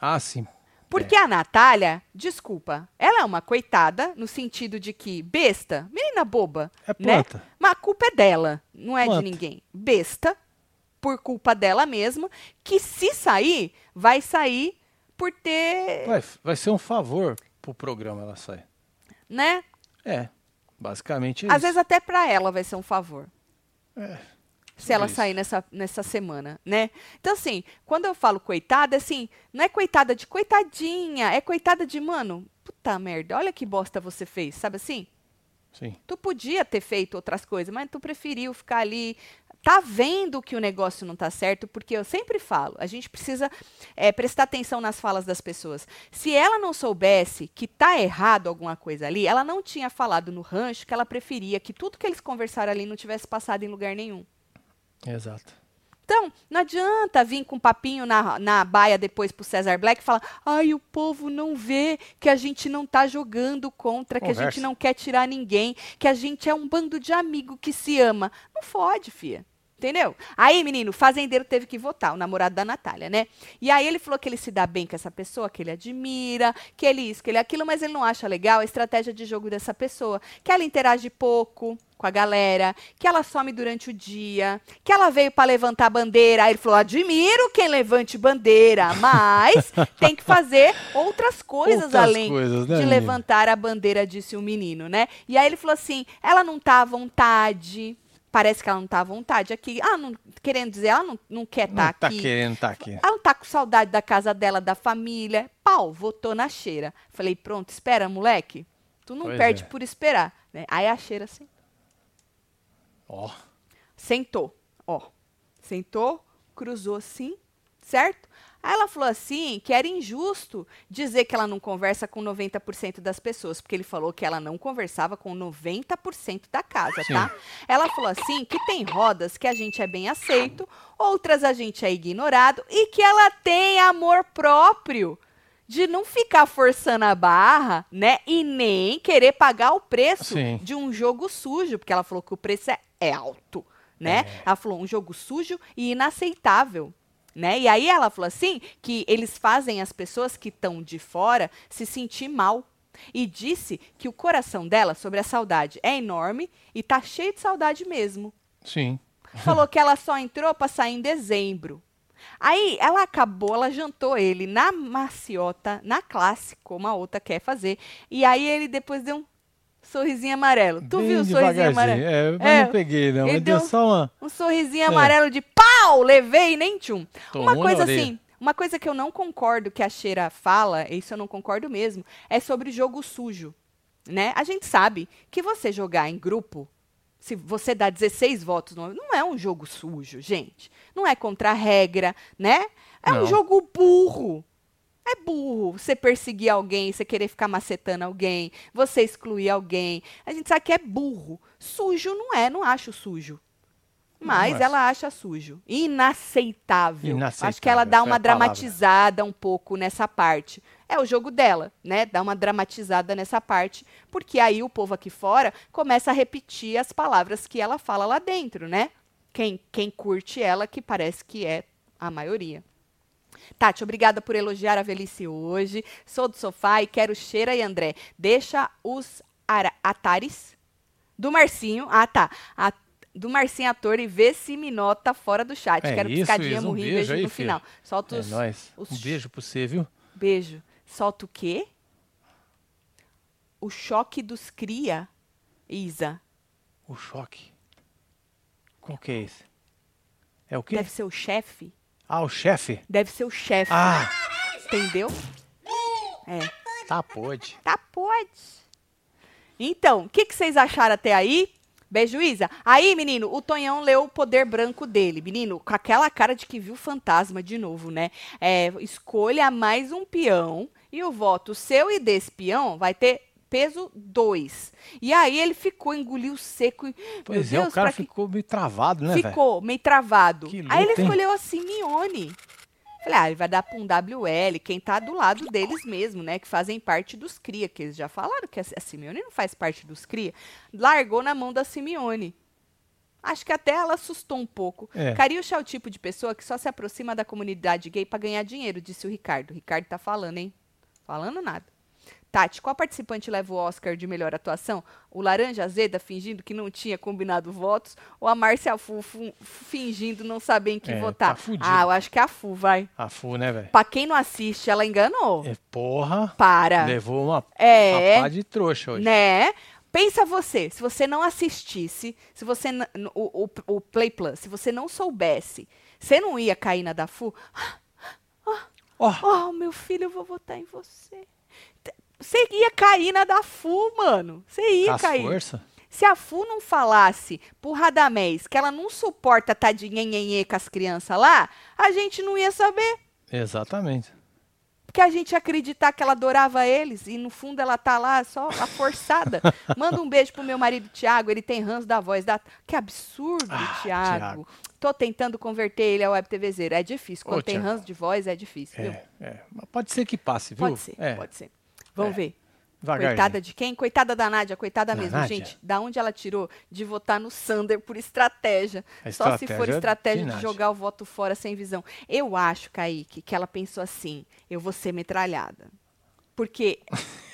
B: Ah, sim.
A: Porque a Natália, desculpa, ela é uma coitada, no sentido de que besta, menina boba,
B: É
A: né?
B: planta.
A: Mas a culpa é dela, não é
B: Planta.
A: de ninguém. Besta, por culpa dela mesma, que se sair, vai sair por ter,
B: Vai, vai ser um favor pro programa ela sair.
A: né?
B: É. Basicamente é
A: Às
B: isso.
A: vezes até pra ela vai ser um favor.
B: É,
A: Se ela
B: isso.
A: sair nessa, nessa semana, né? Então, assim, quando eu falo coitada, assim, não é coitada de coitadinha, é coitada de, mano, puta merda, olha que bosta você fez, sabe assim?
B: Sim.
A: Tu podia ter feito outras coisas, mas tu preferiu ficar ali. Tá vendo que o negócio não tá certo? Porque eu sempre falo, a gente precisa é, prestar atenção nas falas das pessoas. Se ela não soubesse que tá errado alguma coisa ali, ela não tinha falado no rancho que ela preferia que tudo que eles conversaram ali não tivesse passado em lugar nenhum.
B: Exato.
A: Então, não adianta vir com um papinho na, na baia depois pro Cesar Black e falar: ai, o povo não vê que a gente não tá jogando contra, que a
B: Conversa.
A: gente não quer tirar ninguém, que a gente é um bando de amigo que se ama. Não fode, fia. Entendeu? Aí, menino, o fazendeiro teve que votar, o namorado da Natália, né? E aí ele falou que ele se dá bem com essa pessoa, que ele admira, que ele isso, que ele aquilo, mas ele não acha legal a estratégia de jogo dessa pessoa. Que ela interage pouco com a galera, que ela some durante o dia, que ela veio para levantar bandeira. Aí ele falou: admiro quem levante bandeira, mas *laughs* tem que fazer outras coisas
B: Outras
A: além
B: coisas, né,
A: de levantar a bandeira, disse o menino, né? E aí ele falou assim: ela não tá à vontade. Parece que ela não tá à vontade aqui. Ah, não, querendo dizer, ela não, não quer estar
B: não tá
A: aqui.
B: querendo tá aqui.
A: Ela não tá com saudade da casa dela, da família. Pau, votou na cheira. Falei, pronto, espera, moleque. Tu não
B: Pois
A: perde
B: é.
A: por esperar. Né? Aí a cheira assim,
B: Ó.
A: sentou. Ó, sentou, cruzou assim, certo? Aí ela falou assim que era injusto dizer que ela não conversa com 90% das pessoas, porque ele falou que ela não conversava com 90% da casa,
B: Sim.
A: tá? Ela falou assim que tem rodas que a gente é bem aceito, outras a gente é ignorado e que ela tem amor próprio de não ficar forçando a barra, né? E nem querer pagar o preço
B: Sim.
A: de um jogo sujo, porque ela falou que o preço é, é alto, né? Ela falou um jogo sujo e inaceitável. Né? E aí ela falou assim que eles fazem as pessoas que estão de fora se sentir mal. E disse que o coração dela sobre a saudade é enorme e tá cheio de saudade mesmo.
B: Sim. *laughs*
A: Falou que ela só entrou para sair em dezembro. Aí ela acabou, ela jantou ele na maciota, na classe, como a outra quer fazer. E aí ele depois deu um sorrisinho amarelo. Tu
B: Bem
A: viu o sorrisinho amarelo?
B: É, mas
A: É,
B: não peguei, não.
A: ele
B: deu
A: deu-
B: só uma.
A: Um sorrisinho
B: É.
A: amarelo de pau, levei nem tchum.
B: Tomou
A: Uma coisa assim, uma coisa que eu não concordo que a Cheira fala, isso eu não concordo mesmo, é sobre jogo sujo, né? A gente sabe que você jogar em grupo, se você dá 16 votos, não é um jogo sujo, gente. Não é contra a regra, né? É um
B: Não.
A: jogo burro. É burro você perseguir alguém, você querer ficar macetando alguém, você excluir alguém. A gente sabe que é burro. Sujo não é, não acho sujo. Mas
B: é.
A: ela acha sujo. Inaceitável.
B: Inaceitável,
A: Acho que ela dá
B: foi
A: uma
B: palavra.
A: dramatizada um pouco nessa parte. É o jogo dela, né? Dá uma dramatizada nessa parte, porque aí o povo aqui fora começa a repetir as palavras que ela fala lá dentro, né? Quem, quem curte ela, que parece que é a maioria. Tati, obrigada por elogiar a velhice hoje. Sou do sofá e quero Cheira e André. Deixa os atares do Marcinho. Ah, tá. A- do Marcinho Ator e vê se me nota fora do chat.
B: É
A: quero
B: isso,
A: piscadinha,
B: Isa, um
A: morri,
B: beijo
A: beijo
B: aí,
A: no
B: filho.
A: final. Solta
B: É
A: os.
B: nóis.
A: os-
B: Um beijo pra você, viu?
A: Beijo. Solta o quê? o choque dos cria, Isa.
B: O choque. Qual que é esse? É o quê?
A: Deve ser o chefe.
B: Ah, o chefe?
A: Deve ser o chefe.
B: Ah,
A: Entendeu? É.
B: tá, pode.
A: Tá, pode. Então, o que, que vocês acharam até aí? Beijo, Isa. Aí, menino, o Tonhão leu o poder branco dele. Menino, com aquela cara de que viu fantasma de novo, né? É, escolha mais um peão e o voto seu e desse peão vai ter peso 2. E aí ele ficou, engoliu seco.
B: Pois é, o cara
A: pra que-
B: ficou meio travado, né?
A: Ficou meio travado.
B: Que
A: aí ele
B: luta, hein?
A: escolheu a Simeone. Falei, ah, ele vai dar pra um WL, quem tá do lado deles mesmo, né? Que fazem parte dos cria, que eles já falaram que a Simeone não faz parte dos cria. Largou na mão da Simeone. Acho que até ela assustou um pouco.
B: É.
A: É o tipo de pessoa que só se aproxima da comunidade gay pra ganhar dinheiro, disse o Ricardo. O Ricardo tá falando, hein? Falando nada. Tati, qual participante leva o Oscar de melhor atuação? O Laranja Azeda fingindo que não tinha combinado votos ou a Márcia Fu fingindo não saber em que
B: É,
A: votar?
B: tá
A: ah, eu acho que é a Fu, vai.
B: A Fu, né, velho?
A: Pra quem não assiste, ela enganou.
B: É, porra,
A: Para.
B: levou uma,
A: É.
B: uma pá de trouxa hoje.
A: Né? Pensa você, se você não assistisse, se você o, o, o Play Plus, se você não soubesse, você não ia cair na da Fu? *gasps*
B: Ó,
A: Oh, meu filho, eu vou votar em você. Você ia cair na da Fu, mano. Você ia
B: as
A: cair.
B: força.
A: Se a Fu não falasse pro Radamés que ela não suporta de nhenhenhê com as crianças lá, a gente não ia saber.
B: Exatamente.
A: Porque a gente ia acreditar que ela adorava eles e no fundo ela tá lá só a forçada. *laughs* Manda um beijo pro meu marido Tiago, ele tem ranço da voz da. Que absurdo,
B: Ah,
A: Tiago. Tô tentando converter ele ao web TVzeiro. É difícil. Quando
B: Ô,
A: tem
B: Thiago.
A: ranço de voz, é difícil?
B: É, é. Mas pode ser que passe, viu?
A: Pode ser,
B: É,
A: pode ser. Vamos
B: É.
A: ver. Coitada de quem? Coitada da Nádia, coitada
B: Da
A: mesmo,
B: Nádia?
A: gente. Da onde ela tirou de votar no Sander por estratégia.
B: A
A: Só se for
B: estratégia
A: estratégia
B: de
A: de, jogar o voto fora sem visão. Eu acho, Kaique, que ela pensou assim: eu vou ser metralhada. Porque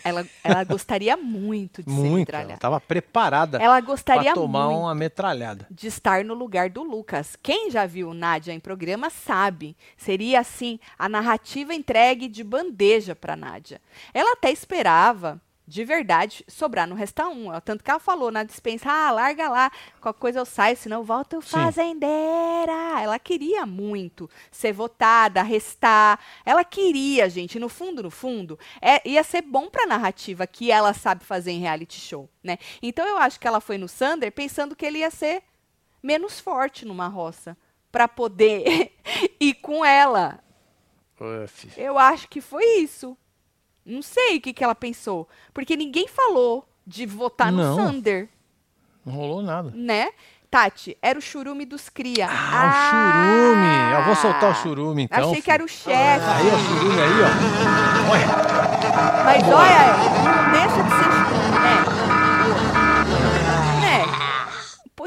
A: ela, ela gostaria muito de ser
B: Muito. Ela
A: metralhada.
B: tava preparada
A: Ela gostaria
B: pra tomar
A: muito
B: uma metralhada.
A: de estar no lugar do Lucas. Quem já viu Nádia em programa sabe. Seria assim a narrativa entregue de bandeja para Nádia. Ela até esperava, de verdade, sobrar no Resta 1. Ó, Tanto que ela falou na dispensa: ah, larga lá, qualquer coisa eu saio, senão eu volto
B: Sim.
A: fazendeira. Ela queria muito ser votada, restar. Ela queria, gente, no fundo, no fundo, é, ia ser bom pra narrativa que ela sabe fazer em reality show, né? Então eu acho que ela foi no Sander pensando que ele ia ser menos forte numa roça para poder *laughs* ir com ela.
B: Uf.
A: Eu acho que foi isso. Não sei o que, que ela pensou, porque ninguém falou de votar
B: Não.
A: no Sander,
B: Não rolou nada.
A: né? Tati, era o churume dos cria.
B: Ah, o churume. Eu vou soltar o churume, então.
A: Achei que era o chefe.
B: Aí, ó, o churume aí, ó. Olha.
A: Mas olha, não deixa de ser churume,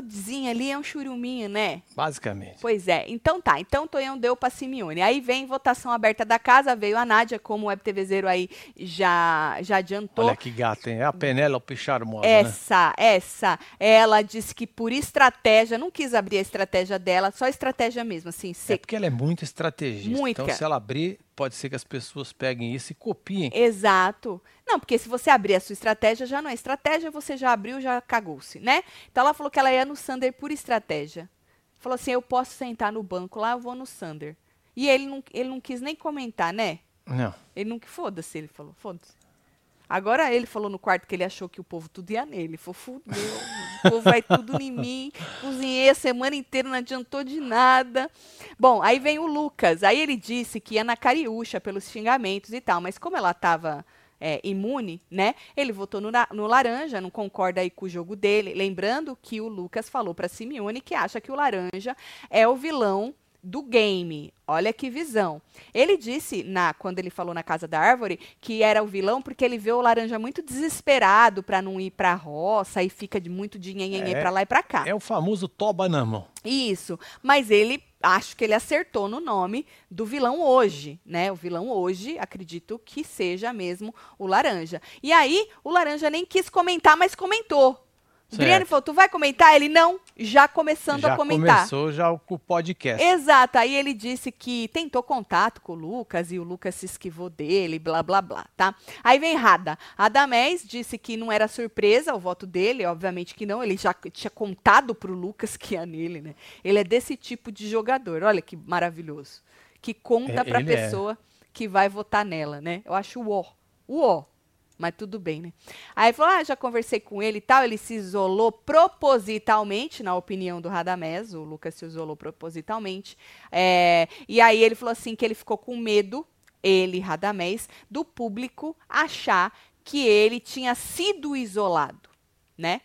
A: O podzinho ali é um churuminho, né?
B: Basicamente.
A: Pois é, então tá. Então Tonhão deu pra Simeone. Aí vem votação aberta da casa, veio a Nádia, como o Web TVzeiro aí já, já adiantou.
B: Olha que gata, hein? É a Penélope charmosa, né?
A: Essa, essa, ela disse que por estratégia, não quis abrir a estratégia dela, só estratégia mesmo, assim,
B: É
A: ser
B: porque ela é muito estrategista. Então,
A: cara.
B: se ela abrir, pode ser que as pessoas peguem isso e copiem.
A: Exato. Não, porque se você abrir a sua estratégia, já não é estratégia, você já abriu, já cagou-se, né? Então ela falou que ela ia no Sander por estratégia. Falou assim: eu posso sentar no banco lá, eu vou no Sander. E ele não, ele não quis nem comentar, né?
B: Não.
A: Ele não que foda-se, ele falou, foda-se. Agora ele falou no quarto que ele achou que o povo tudo ia nele. Ele falou, fudeu, o povo vai tudo em mim. Cozinhei a semana inteira, não adiantou de nada. Bom, aí vem o Lucas. Aí ele disse que ia na cariúcha pelos xingamentos e tal. Mas como ela estava imune, né? Ele votou no, no laranja, não concorda aí com o jogo dele. Lembrando que o Lucas falou para Simeone que acha que o laranja é o vilão do game. Olha que visão. Ele disse, na quando ele falou na Casa da Árvore, que era o vilão porque ele vê o laranja muito desesperado para não ir pra roça e fica de muito dinheiro
B: É.
A: pra lá e pra cá.
B: É o famoso toba na mão.
A: Isso. Mas ele, acho que ele acertou no nome do vilão hoje, né? O vilão hoje, acredito que seja mesmo o laranja. E aí, o laranja nem quis comentar, mas comentou. Adriane falou, tu vai comentar? Ele, não, já começando
B: já
A: a comentar.
B: começou já o, podcast.
A: Exato, aí ele disse que tentou contato com o Lucas e o Lucas se esquivou dele, blá, blá, blá, tá? Aí vem Rada. Radamés disse que não era surpresa o voto dele, obviamente que não, ele já tinha contado pro Lucas que ia nele, né? Ele é desse tipo de jogador, olha que maravilhoso. Que conta
B: É,
A: pra
B: é.
A: pessoa que vai votar nela, né? Eu acho o ó, o ó. Mas tudo bem, né? Aí falou: ah, já conversei com ele e tal. Ele se isolou propositalmente, na opinião do Radamés. O Lucas se isolou propositalmente. É, e aí ele falou assim que ele ficou com medo, ele, Radamés, do público achar que ele tinha sido isolado, né?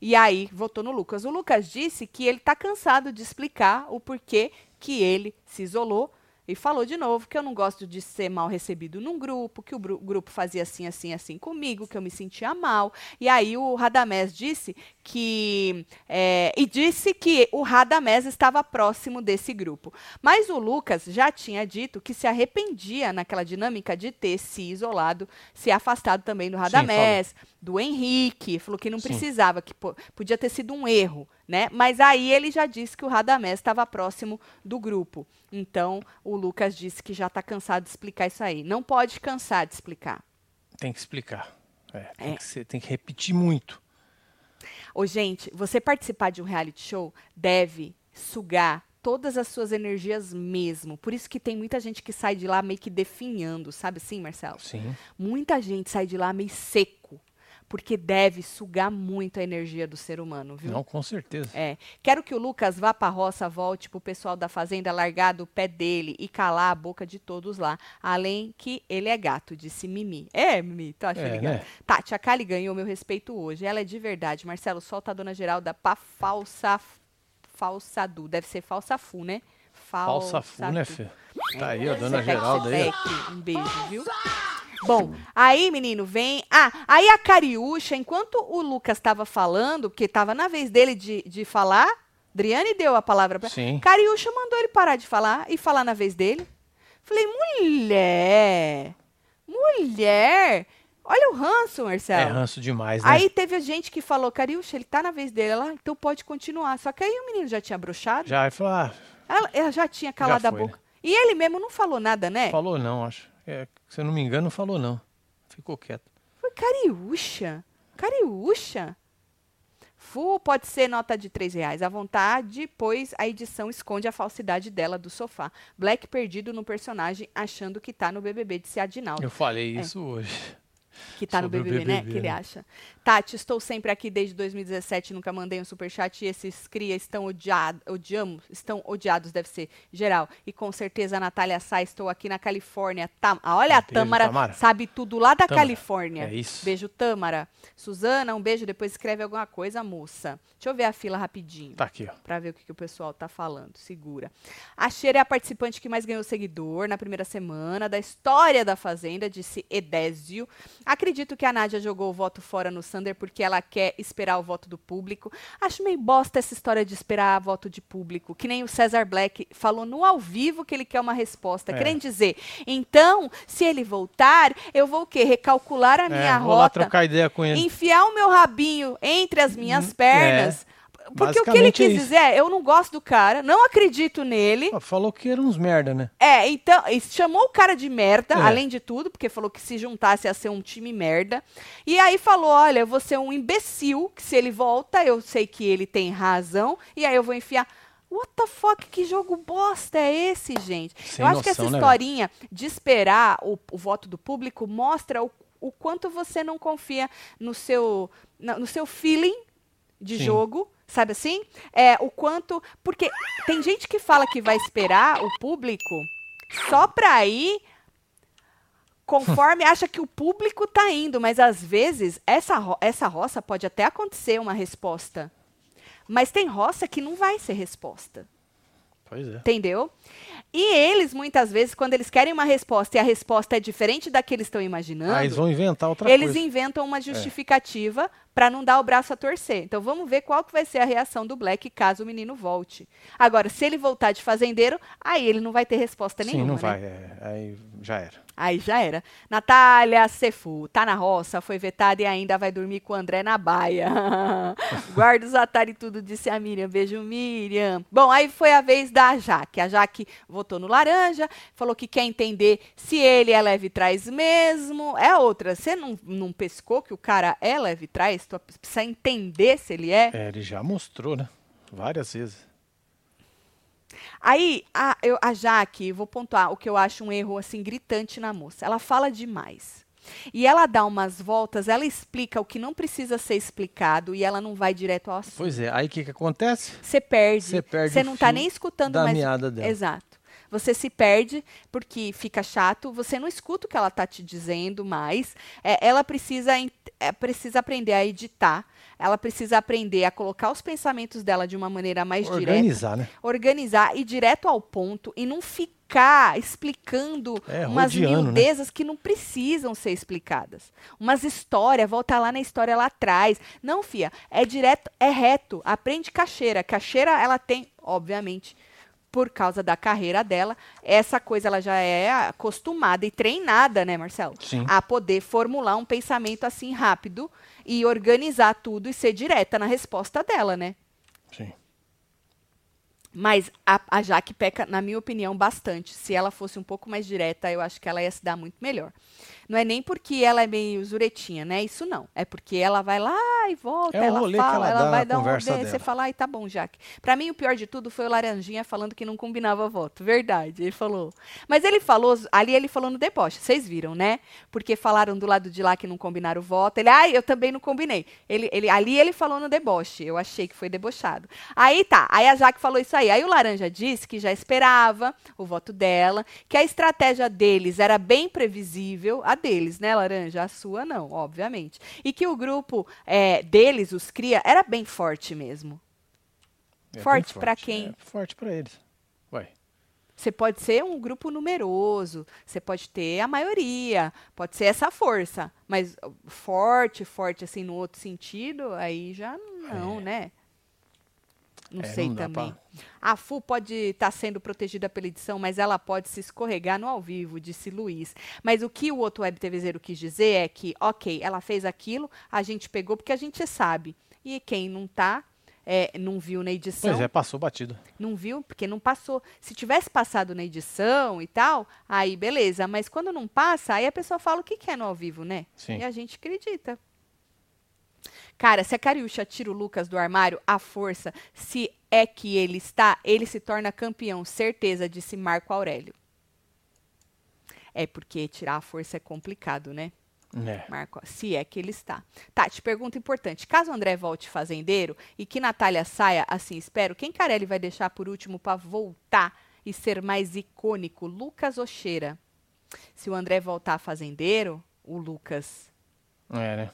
A: E aí votou no Lucas. O Lucas disse que ele tá cansado de explicar o porquê que ele se isolou. E falou de novo que eu não gosto de ser mal recebido num grupo, que o grupo fazia assim, assim, assim comigo, que eu me sentia mal. E aí o Radamés disse que. é, e disse que o Radamés estava próximo desse grupo. Mas o Lucas já tinha dito que se arrependia naquela dinâmica de ter se isolado, se afastado também do Radamés, do Henrique. Falou que não
B: Sim.
A: precisava, que po- podia ter sido um erro, né? Mas aí ele já disse que o Radamés estava próximo do grupo. Então, o Lucas disse que já está cansado de explicar isso aí. Não pode cansar de explicar.
B: Tem que explicar. É, tem,
A: É.
B: Que ser- tem que repetir muito.
A: Ô, gente, você participar de um reality show deve sugar todas as suas energias mesmo. Por isso que tem muita gente que sai de lá meio que definhando, sabe assim, Marcelo?
B: Sim.
A: Muita gente sai de lá meio seco. Porque deve sugar muito a energia do ser humano, viu?
B: Não, com certeza.
A: É. Quero que o Lucas vá pra roça, volte pro pessoal da fazenda largar do pé dele e calar a boca de todos lá. Além que ele é gato, disse Mimi. É, Mimi, tu acha
B: É,
A: legal?
B: né?
A: Tati, a Kali ganhou meu respeito hoje. Ela é de verdade. Marcelo, solta a dona Geralda pra falsa. Falsadu. Deve ser falsa fu, né?
B: Falsa fu, né. Fê? Tá aí, ó, dona
A: Sepeque,
B: Geralda aí.
A: Um beijo, viu? Bom, aí, menino, vem. Ah, aí a Cariúcha, enquanto o Lucas estava falando, porque estava na vez dele de, de falar, Adriane deu a palavra pra
B: Sim.
A: Cariúcha mandou ele parar de falar e falar na vez dele. Falei, mulher, mulher, olha o ranço,
B: É
A: Marcelo.
B: ranço demais, né?
A: Aí teve gente que falou, Cariúcha, ele tá na vez dele. Ela, "Ah, então pode continuar. Só que aí o menino já tinha broxado.
B: Já ele falou, ah,
A: Ela, ela já tinha calado
B: Já
A: a
B: foi,
A: boca. E ele mesmo não falou nada, né?
B: falou não, acho. É, se eu não me engano, não falou não. Ficou quieto.
A: Foi cariúcha. Cariúcha. Fu pode ser nota de 3 reais à vontade, pois a edição esconde a falsidade dela do sofá. Black perdido no personagem, achando que tá no BBB de Adinaldo.
B: Eu falei
A: É.
B: isso hoje.
A: Que tá no
B: sobre o
A: BBB, né?
B: BBB,
A: Que ele
B: né?
A: acha. Tati, estou sempre aqui desde 2017, nunca mandei um superchat e esses cria estão odiados, odiamos, estão odiados, deve ser, geral. E com certeza a Natália Sá, estou aqui na Califórnia. Tam, ah, olha a Tâmara,
B: Tamara.
A: sabe tudo lá da
B: Tâmara,
A: Califórnia.
B: é isso.
A: Beijo, Tâmara. Suzana, um beijo, depois escreve alguma coisa, moça. Deixa eu ver a fila rapidinho.
B: Tá aqui, ó.
A: Pra ver o que, que o pessoal tá falando. Segura. A Cheira é a participante que mais ganhou seguidor na primeira semana da história da Fazenda, disse Edésio. Acredito que a Nádia jogou o voto fora no Sander porque ela quer esperar o voto do público. Acho meio bosta essa história de esperar voto de público. Que nem o Cesar Black falou no ao vivo que ele quer uma resposta.
B: É.
A: Querendo dizer, então, se ele voltar, eu vou o quê? Recalcular a minha
B: é, vou lá
A: rota
B: trocar ideia com ele.
A: enfiar o meu rabinho entre as minhas pernas. Porque o que ele
B: é
A: quis
B: isso.
A: dizer é, eu não gosto do cara, não acredito nele.
B: Ó, Falou que eram uns merda, né?
A: É, então, chamou o cara de merda,
B: É.
A: além de tudo, porque falou que se juntasse ia ser um time merda. E aí falou, olha, eu vou ser um imbecil, que se ele volta, eu sei que ele tem razão, e aí eu vou enfiar... What the fuck, que jogo bosta é esse, gente?
B: Sem
A: eu acho que essa
B: noção, né,
A: historinha de esperar o, o voto do público mostra o, o quanto você não confia no seu, no seu feeling de
B: Sim.
A: jogo, sabe assim? É, o quanto. Porque tem gente que fala que vai esperar o público só pra ir conforme acha que o público tá indo, mas às vezes essa, ro- essa roça pode até acontecer uma resposta. Mas tem roça que não vai ser resposta.
B: Pois é.
A: Entendeu? E eles, muitas vezes, quando eles querem uma resposta e a resposta é diferente da que eles estão imaginando,
B: Ah, eles vão inventar outra
A: eles
B: coisa. É.
A: inventam uma justificativa pra não dar o braço a torcer. Então vamos ver qual que vai ser a reação do Black caso o menino volte. Agora, se ele voltar de fazendeiro, aí ele não vai ter resposta
B: Sim,
A: nenhuma.
B: não
A: né?
B: vai. é, aí já era.
A: Aí já era. Natália Cefu, tá na roça, foi vetada e ainda vai dormir com o André na baia. *laughs* Guarda os atalhos e tudo, disse a Miriam. Beijo, Miriam. Bom, aí foi a vez da Jaque. A Jaque votou no laranja, falou que quer entender se ele é leve trás mesmo. É outra. Você não, não pescou que o cara é leve trás? Tu precisa entender se ele é.
B: É, ele já mostrou, né? Várias vezes.
A: Aí, a, eu, a Jaque, vou pontuar o que eu acho um erro assim gritante na moça. Ela fala demais. E ela dá umas voltas, ela explica o que não precisa ser explicado e ela não vai direto ao assunto.
B: Pois é, aí o que, que acontece?
A: Você perde.
B: Você perde
A: Você não tá
B: fio
A: nem escutando
B: da
A: mais.
B: meada dela.
A: Exato. Você se perde porque fica chato, você não escuta o que ela tá te dizendo mais. É, ela precisa, é, precisa aprender a editar. Ela precisa aprender a colocar os pensamentos dela de uma maneira mais direta
B: Organizar, né?
A: organizar e direto ao ponto e não ficar explicando
B: É,
A: umas
B: rodeando, né?
A: miudezas que não precisam ser explicadas. Umas histórias, volta lá na história lá atrás. Não, fia, é direto, é reto. Aprende cacheira. Cacheira, ela tem, obviamente, por causa da carreira dela, essa coisa ela já é acostumada e treinada, né, Marcelo?
B: Sim.
A: A poder formular um pensamento assim rápido e organizar tudo e ser direta na resposta dela, né?
B: Sim.
A: Mas a, a Jaque peca, na minha opinião, bastante. Se ela fosse um pouco mais direta, eu acho que ela ia se dar muito melhor. Não é nem porque ela é meio zuretinha, né? Isso não. É porque ela vai lá e volta,
B: É
A: ela fala,
B: ela
A: ela, vai dar um rolê, você fala, ai, tá bom, Jaque. Pra mim, o pior de tudo foi o Laranjinha falando que não combinava voto. Verdade, ele falou. Mas ele falou, ali ele falou no deboche, vocês viram, né? Porque falaram do lado de lá que não combinaram o voto. Ele, ai, eu também não combinei. Ele, ele, ali ele falou no deboche, eu achei que foi debochado. Aí tá, aí a Jaque falou isso aí. Aí o Laranja disse que já esperava o voto dela, que a estratégia deles era bem previsível, a deles, né, Laranja? A sua não, obviamente. E que o grupo é, deles, os cria, era bem forte mesmo.
B: É bem
A: Forte pra quem?
B: É forte pra eles. Ué.
A: Você pode ser um grupo numeroso, você pode ter a maioria, pode ser essa força, mas forte, forte assim no outro sentido, aí já não, né? Não
B: É,
A: sei
B: não
A: também.
B: pra-
A: A FU pode estar sendo protegida pela edição, mas ela pode se escorregar no ao vivo, disse Luiz. Mas o que o outro web TVzeiro quis dizer é que, ok, ela fez aquilo, a gente pegou porque a gente sabe. E quem não tá, é, não viu na edição,
B: Pois é, passou batido.
A: não viu, porque não passou. Se tivesse passado na edição e tal, aí beleza. Mas quando não passa, aí a pessoa fala o que quer no ao vivo, né?
B: Sim.
A: E a gente acredita. Cara, se a Cariúcha tira o Lucas do armário, a força, se é que ele está, ele se torna campeão, certeza, disse Marco Aurélio. É porque tirar a força é complicado, né?
B: É.
A: Marco, se é que ele está. Tati, pergunta importante. Caso o André volte fazendeiro e que Natália saia, assim espero, quem Carelli vai deixar por último para voltar e ser mais icônico? Lucas Ocheira. Se o André voltar fazendeiro, o Lucas.
B: É, né?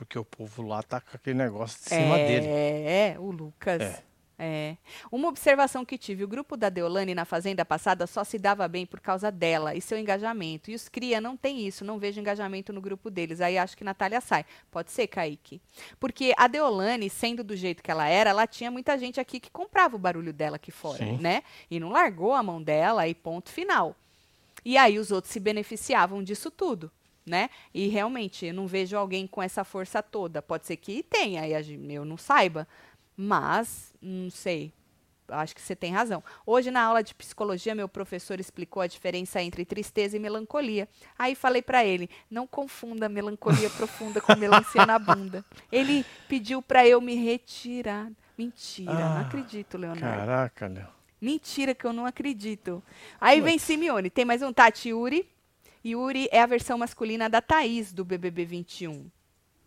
B: Porque o povo lá tá com aquele negócio de cima
A: é,
B: dele.
A: É, o Lucas.
B: É.
A: É. Uma observação que tive: o grupo da Deolane na Fazenda passada só se dava bem por causa dela e seu engajamento. E os Cria não tem isso, não vejo engajamento no grupo deles. Aí acho que Natália sai. Pode ser, Kaique. Porque a Deolane, sendo do jeito que ela era, ela tinha muita gente aqui que comprava o barulho dela aqui fora,
B: Sim.
A: né? E não largou a mão dela e ponto final. E aí os outros se beneficiavam disso tudo. Né? E realmente, eu não vejo alguém com essa força toda. Pode ser que tenha, gen- eu não saiba. Mas, não sei. Acho que você tem razão. Hoje, na aula de psicologia, meu professor explicou a diferença entre tristeza e melancolia. Aí falei pra ele: não confunda melancolia *laughs* profunda com melancia na bunda. Ele pediu pra eu me retirar. Mentira, não
B: Ah,
A: acredito, Leonardo.
B: Caraca, Léo.
A: Mentira que eu não acredito. Aí vem Simeone. Tem mais um Tati Yuri. Yuri é a versão masculina da Thaís do BBB 21.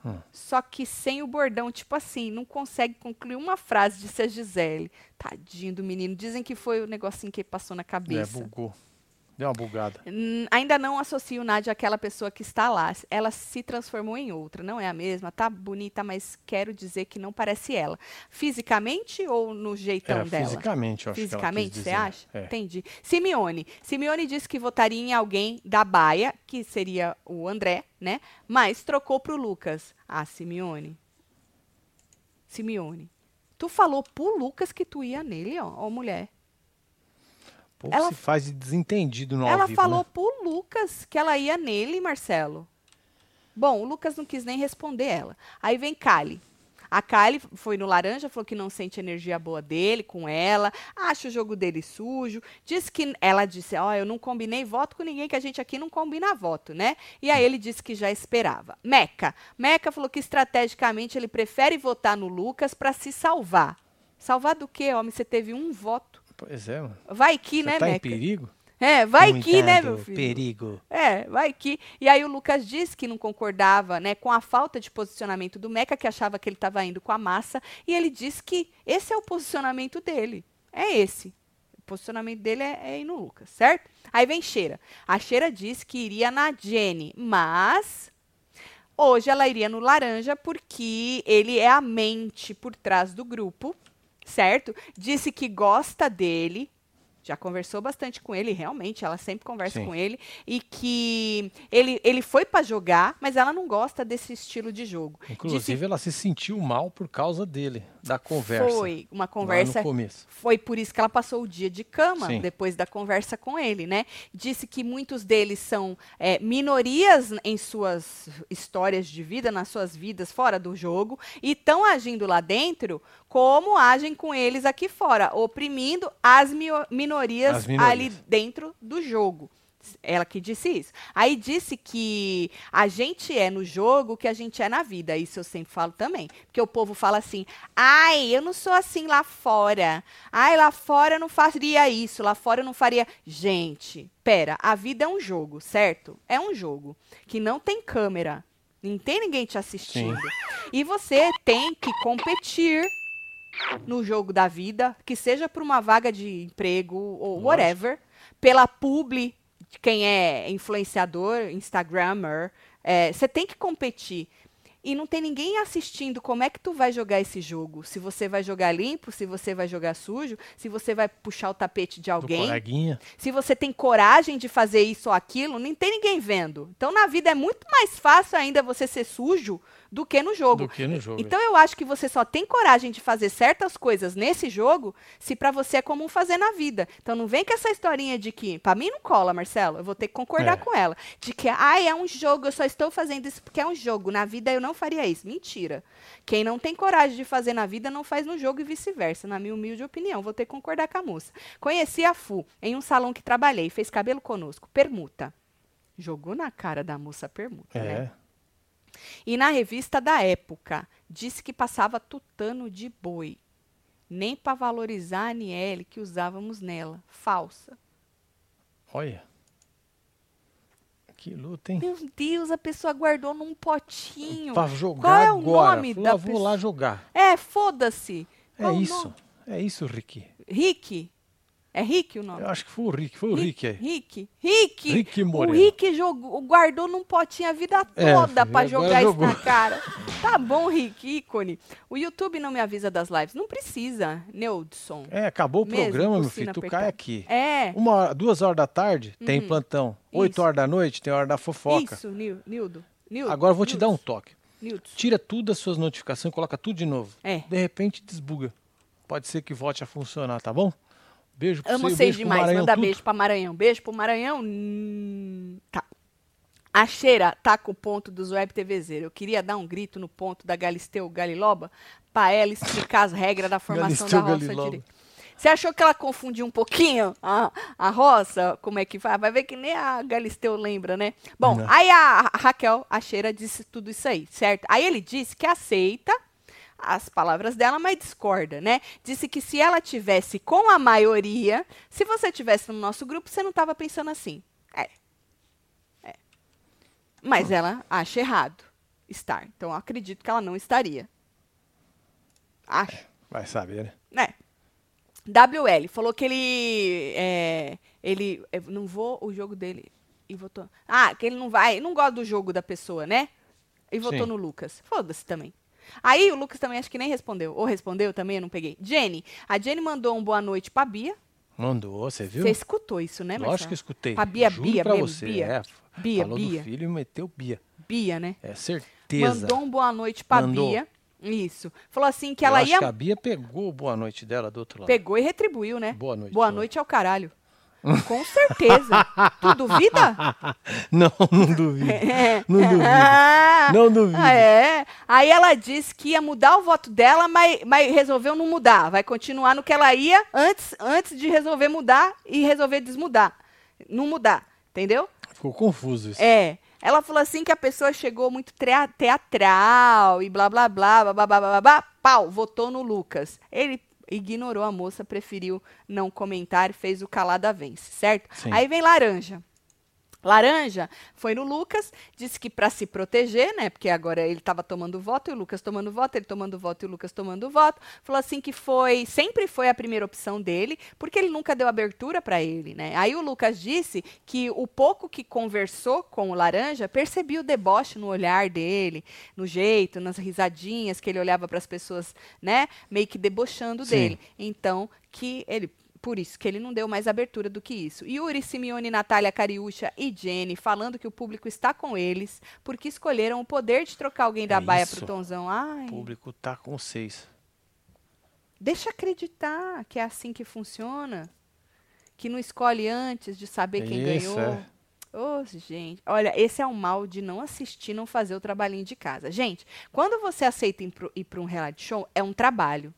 B: Hum.
A: Só que sem o bordão, tipo assim, não consegue concluir uma frase, disse a Gisele. Tadinho do menino. Dizem que foi o negocinho que passou na
B: É,
A: cabeça.
B: bugou. Deu uma bugada.
A: Hum, ainda não associo Nádia àquela pessoa que está lá. Ela se transformou em outra. Não é a mesma. Tá bonita, mas quero dizer que não parece ela. Fisicamente ou no jeitão
B: é,
A: dela?
B: fisicamente, eu acho
A: Fisicamente, você acha?
B: É.
A: Entendi. Simeone. Simeone disse que votaria em alguém da Baia, que seria o André, né? Mas trocou pro Lucas. Ah, Simeone. Simeone. Tu falou pro Lucas que tu ia nele, ó, ó mulher.
B: Povo
A: Ela-
B: se faz de desentendido no
A: Ela
B: vivo,
A: falou
B: né?
A: pro Lucas que ela ia nele, Marcelo. Bom, o Lucas não quis nem responder ela. Aí vem Kali. A Kali foi no Laranja, falou que não sente energia boa dele com ela, acha o jogo dele sujo. Disse que ela disse: Ó, eu não combinei voto com ninguém, que a gente aqui não combina voto, né? E aí ele disse que já esperava. Meca. Meca falou que estrategicamente ele prefere votar no Lucas para se salvar. Salvar do quê, homem? Você teve um voto.
B: Pois é, mano.
A: Vai que,
B: Você
A: né,
B: tá em
A: Meca?
B: perigo?
A: É, vai que, né,
B: Cuidado,
A: meu filho?
B: Perigo.
A: É, vai que. E aí o Lucas disse que não concordava, né, com a falta de posicionamento do Meca, que achava que ele estava indo com a massa, e ele disse que esse é o posicionamento dele. É esse. O posicionamento dele é, é ir no Lucas, certo? Aí vem Cheira. A Cheira disse que iria na Jenny, mas hoje ela iria no Laranja porque ele é a mente por trás do grupo, certo? Disse que gosta dele, já conversou bastante com ele, realmente, ela sempre conversa
B: Sim.
A: com ele, e que ele, ele foi para jogar, mas ela não gosta desse estilo de jogo.
B: Inclusive, ela se sentiu mal por causa dele, da conversa.
A: Foi uma conversa
B: no começo.
A: foi por isso que ela passou o dia de cama,
B: Sim.
A: depois da conversa com ele, né? Disse que muitos deles são é, minorias em suas histórias de vida, nas suas vidas fora do jogo, e estão agindo lá dentro como agem com eles aqui fora, oprimindo as mio- minorias,
B: As minorias.
A: ali dentro do jogo. Ela que disse isso. Aí disse que a gente é no jogo que a gente é na vida. Isso eu sempre falo também. Porque o povo fala assim: ai, eu não sou assim lá fora. Ai, lá fora eu não faria isso. Lá fora eu não faria. Gente, pera, a vida é um jogo, certo? É um jogo que não tem câmera. Não tem ninguém te assistindo. E você tem que competir no jogo da vida, que seja por uma vaga de emprego ou whatever, pela publi, quem é influenciador, instagrammer, é, você tem que competir. E não tem ninguém assistindo como é que tu vai jogar esse jogo. Se você vai jogar limpo, se você vai jogar sujo, se você vai puxar o tapete de alguém. Se você tem coragem de fazer isso ou aquilo, não tem ninguém vendo. Então, na vida é muito mais fácil ainda você ser sujo do que no jogo.
B: Que no jogo.
A: Então, eu acho que você só tem coragem de fazer certas coisas nesse jogo se pra você é comum fazer na vida. Então, não vem com essa historinha de que, Pra mim não cola, Marcelo, eu vou ter que concordar
B: É.
A: com ela, de que, ai, é um jogo, eu só estou fazendo isso porque é um jogo. Na vida eu não faria isso. Mentira. Quem não tem coragem de fazer na vida não faz no jogo e vice-versa, na minha humilde opinião. Vou ter que concordar com a moça. Conheci a Fu em um salão que trabalhei, fez cabelo conosco. Permuta. Jogou na cara da moça permuta, né? E na revista da época, disse que passava tutano de boi. Nem para valorizar a Aniele que usávamos nela. Falsa.
B: Olha. Que luta, hein?
A: Meu Deus, a pessoa guardou num potinho.
B: Pra jogar
A: Qual é o
B: agora.
A: nome
B: Falou,
A: da
B: "Ah, vou lá
A: pessoa?"
B: jogar.
A: É, foda-se.
B: É
A: Qual o
B: isso. É isso, Rick.
A: Rick? É Rick o nome?
B: Eu acho que foi o Rick. Foi o Rick aí.
A: Rick. Rick.
B: Rick
A: o
B: Moreno.
A: Rick jogou, guardou num potinho a vida
B: É,
A: toda pra
B: agora
A: jogar isso
B: jogou.
A: na cara. Tá bom, Rick, ícone. O YouTube não me avisa das lives. Não precisa, Neudson.
B: É, acabou o
A: Mesmo,
B: programa, meu filho. Tu
A: apertada.
B: cai aqui.
A: É.
B: Uma hora, duas horas da tarde, tem
A: Uhum.
B: plantão. Oito
A: Isso.
B: horas da noite, tem hora da fofoca.
A: Isso, Nil, Nildo. Nildo.
B: Agora eu vou te dar um
A: Nildo,
B: toque.
A: Nildo.
B: Tira tudo das suas notificações, coloca tudo de novo.
A: É.
B: De repente desbuga. Pode ser que volte a funcionar, tá bom? Beijo pra
A: Amo
B: você,
A: vocês demais.
B: Maranhão,
A: Manda
B: tudo.
A: beijo pra Maranhão. Beijo pro Maranhão. Hum, tá. A cheira tá com o ponto dos web TVZ. Eu queria dar um grito no ponto da Galisteu Galiloba pra ela explicar as regras da formação
B: Galisteu
A: da roça
B: Galiloba.
A: direita. Você achou que ela confundiu um pouquinho a, a roça? Como é que faz? Vai ver que nem a Galisteu lembra, né? Bom,
B: Não.
A: aí a Raquel, a cheira, disse tudo isso aí, certo? Aí ele disse que aceita as palavras dela, mas discorda, né? Disse que se ela tivesse com a maioria, se você tivesse no nosso grupo, você não estava pensando assim. É. É. Mas ela acha errado estar. Então eu acredito que ela não estaria. Acho.
B: Vai saber, né?
A: né? WL falou que ele. É, ele. não vou o jogo dele. E votou. Ah, que ele não vai. Não gosta do jogo da pessoa, né? E votou
B: Sim.
A: no Lucas. Foda-se também. Aí o Lucas também acho que nem respondeu. Ou respondeu também, eu não peguei. Jenny. A Jenny mandou um boa noite pra Bia.
B: Mandou, você viu?
A: Você escutou isso, né,
B: Lógico
A: Marcelo?
B: que eu escutei.
A: A Bia,
B: Juro
A: Bia
B: pra
A: mesmo,
B: você.
A: Bia.
B: É,
A: Bia,
B: falou
A: Bia.
B: do filho e meteu Bia.
A: Bia, né?
B: É certeza.
A: Mandou um boa noite pra
B: Mandou.
A: Bia. Isso. Falou assim que
B: Eu
A: ela
B: acho
A: ia.
B: que a Bia pegou o boa noite dela do outro lado.
A: Pegou e retribuiu, né?
B: Boa noite,
A: Boa
B: boa.
A: noite ao caralho. Com certeza. tu duvida? *laughs*
B: Não, não duvido. *laughs*
A: É.
B: Não duvido.
A: Ah,
B: Não duvido.
A: É. Aí ela disse que ia mudar o voto dela, mas, mas resolveu não mudar. Vai continuar no que ela ia antes, antes de resolver mudar e resolver desmudar. Não mudar, entendeu?
B: Ficou confuso isso.
A: É. Ela falou assim que a pessoa chegou muito teatral e blá blá blá, blá blá blá blá, blá, pau, votou no Lucas. Ele ignorou a moça, preferiu não comentar fez o calada vence, certo?
B: Sim.
A: Aí vem laranja. Laranja foi no Lucas, disse que para se proteger, né? Porque agora ele estava tomando voto e o Lucas tomando voto, ele tomando voto e o Lucas tomando voto. Falou assim que foi, sempre foi a primeira opção dele, porque ele nunca deu abertura para ele, né? Aí o Lucas disse que o pouco que conversou com o Laranja, percebia o deboche no olhar dele, no jeito, nas risadinhas que ele olhava para as pessoas, né? Meio que debochando
B: Sim.
A: dele. Então, que ele por isso que ele não deu mais abertura do que isso. Yuri, Simeone, Natália, Cariúcha e Jenny falando que o público está com eles porque escolheram o poder de trocar alguém da
B: É
A: baia
B: isso.
A: pro Tonzão. Ai,
B: O público tá com seis.
A: deixa acreditar que é assim que funciona. Que não escolhe antes de saber quem
B: Isso,
A: ganhou.
B: é.
A: Ô, gente, olha, esse é o mal de não assistir, não fazer o trabalhinho de casa. Gente, quando você aceita ir para um reality show, é um trabalho.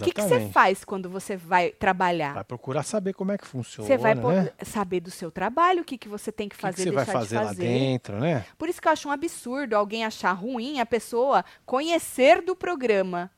A: O que você faz quando você vai trabalhar?
B: Vai procurar saber como é que funciona,
A: Você vai
B: né?
A: saber do seu trabalho, o que, que você tem que
B: O que, que
A: fazer,
B: você vai fazer
A: de
B: lá
A: fazer.
B: dentro, né?
A: Por isso que eu acho um absurdo alguém achar ruim a pessoa conhecer do programa,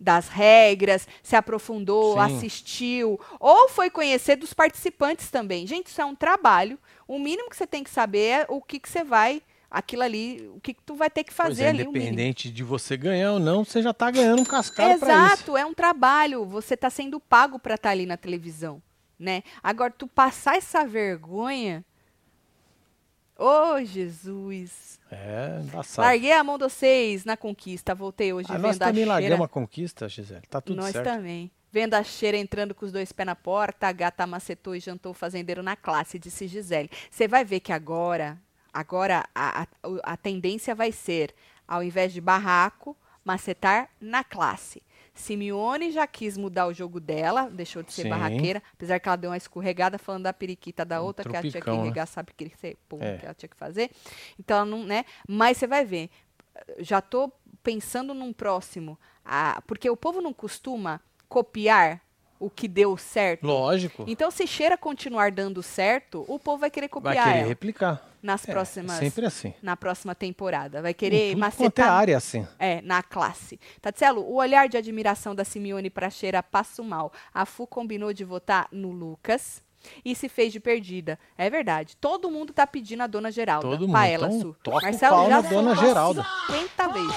A: das regras, se aprofundou,
B: Sim.
A: assistiu, ou foi conhecer dos participantes também. Gente, isso é um trabalho. O mínimo que você tem que saber é o que, que você vai, aquilo ali, o que, que tu vai ter que
B: Pois
A: fazer
B: é,
A: ali.
B: independente de você ganhar ou não, você já tá ganhando um isso.
A: Exato, é um trabalho. Você está sendo pago para estar ali na televisão, né? Agora tu passar essa vergonha, ô Jesus!
B: É, embaçado.
A: Larguei a mão de vocês na conquista, voltei hoje
B: Ah,
A: vendo
B: nós
A: a
B: também
A: cheira.
B: largamos a conquista, Gisele. Tá tudo
A: nós
B: certo.
A: também. Vendo a cheira entrando com os dois pés na porta, a gata macetou e jantou o fazendeiro na classe, disse Gisele. Você vai ver que agora, agora a, a, a tendência vai ser, ao invés de barraco, macetar na classe. Simeone já quis mudar o jogo dela, deixou de ser
B: Sim.
A: barraqueira, apesar que ela deu uma escorregada falando da periquita da
B: Um
A: outra, que ela tinha que
B: tropicão, né?
A: regar, sabe que ser pum,
B: É.
A: que ela tinha que fazer. Então, ela não, né? Mas você vai ver, já tô pensando num próximo, ah, porque o povo não costuma copiar o que deu certo.
B: Lógico.
A: Então, se cheira continuar dando certo, o povo vai querer copiar
B: vai querer
A: ela
B: replicar.
A: nas
B: É,
A: próximas,
B: é sempre assim.
A: na próxima temporada. Vai
B: Em
A: querer
B: tudo quanto é
A: macetar
B: área assim.
A: é, na classe. Tatselo, o olhar de admiração da Simeone pra Cheira passo mal. A Fu combinou de votar no Lucas e se fez de perdida. É verdade. Todo mundo tá pedindo a dona Geralda.
B: Todo
A: pra
B: mundo.
A: ela,
B: Então,
A: Su. Marcelo já
B: na dona Geralda.
A: 50 vezes.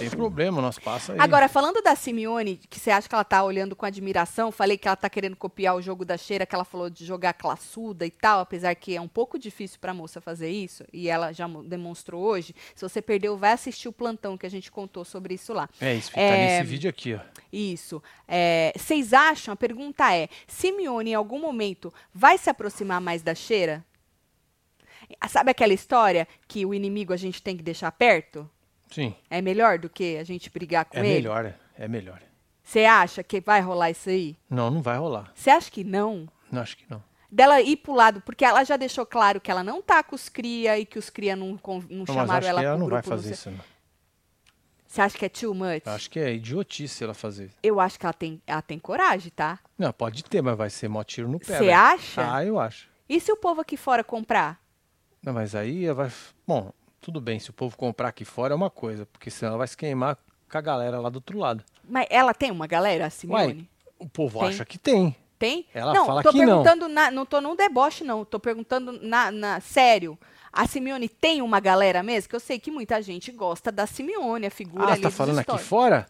B: Tem problema, nós passa aí.
A: Agora, falando da Simeone, que você acha que ela tá olhando com admiração, falei que ela tá querendo copiar o jogo da cheira, que ela falou de jogar classuda e tal, apesar que é um pouco difícil pra moça fazer isso, e ela já mo- demonstrou hoje. Se você perdeu, vai assistir o plantão que a gente contou sobre isso lá.
B: É isso, tá
A: É,
B: nesse vídeo aqui, ó.
A: Isso. É, Vocês acham, a pergunta é, Simeone em algum momento vai se aproximar mais da cheira? Sabe aquela história que o inimigo a gente tem que deixar perto?
B: Sim,
A: É melhor do que a gente brigar com
B: é
A: ele?
B: melhor, é, é melhor.
A: Você acha que vai rolar isso aí?
B: Não, não vai rolar.
A: Você acha que não?
B: Não, acho que não.
A: Dela ir pro lado, porque ela já deixou claro que ela não tá com os cria e que os cria não, não
B: Não, mas
A: chamaram ela
B: que ela
A: pro
B: não vai
A: grupo.
B: fazer
A: sei-
B: isso, não.
A: Você acha que é too much?
B: Acho que é idiotice ela fazer isso.
A: Eu acho que ela tem, ela tem coragem, tá?
B: Não, pode ter, mas vai ser mó tiro no pé.
A: Você
B: velho.
A: acha?
B: Ah, eu acho.
A: E se o povo aqui fora comprar?
B: Não, mas aí ela vai. Bom, tudo bem, se o povo comprar aqui fora é uma coisa, porque senão ela vai se queimar com a galera lá do outro lado.
A: Mas ela tem uma galera, a Simeone?
B: O povo
A: Tem.
B: acha que tem.
A: Tem?
B: Ela
A: não,
B: fala
A: tô
B: que não.
A: perguntando na- não tô num deboche, não. Tô perguntando na, na- sério. A Simeone tem uma galera mesmo? Que eu sei que muita gente gosta da Simeone, a figura
B: Ah,
A: ali
B: tá
A: dos
B: falando aqui fora?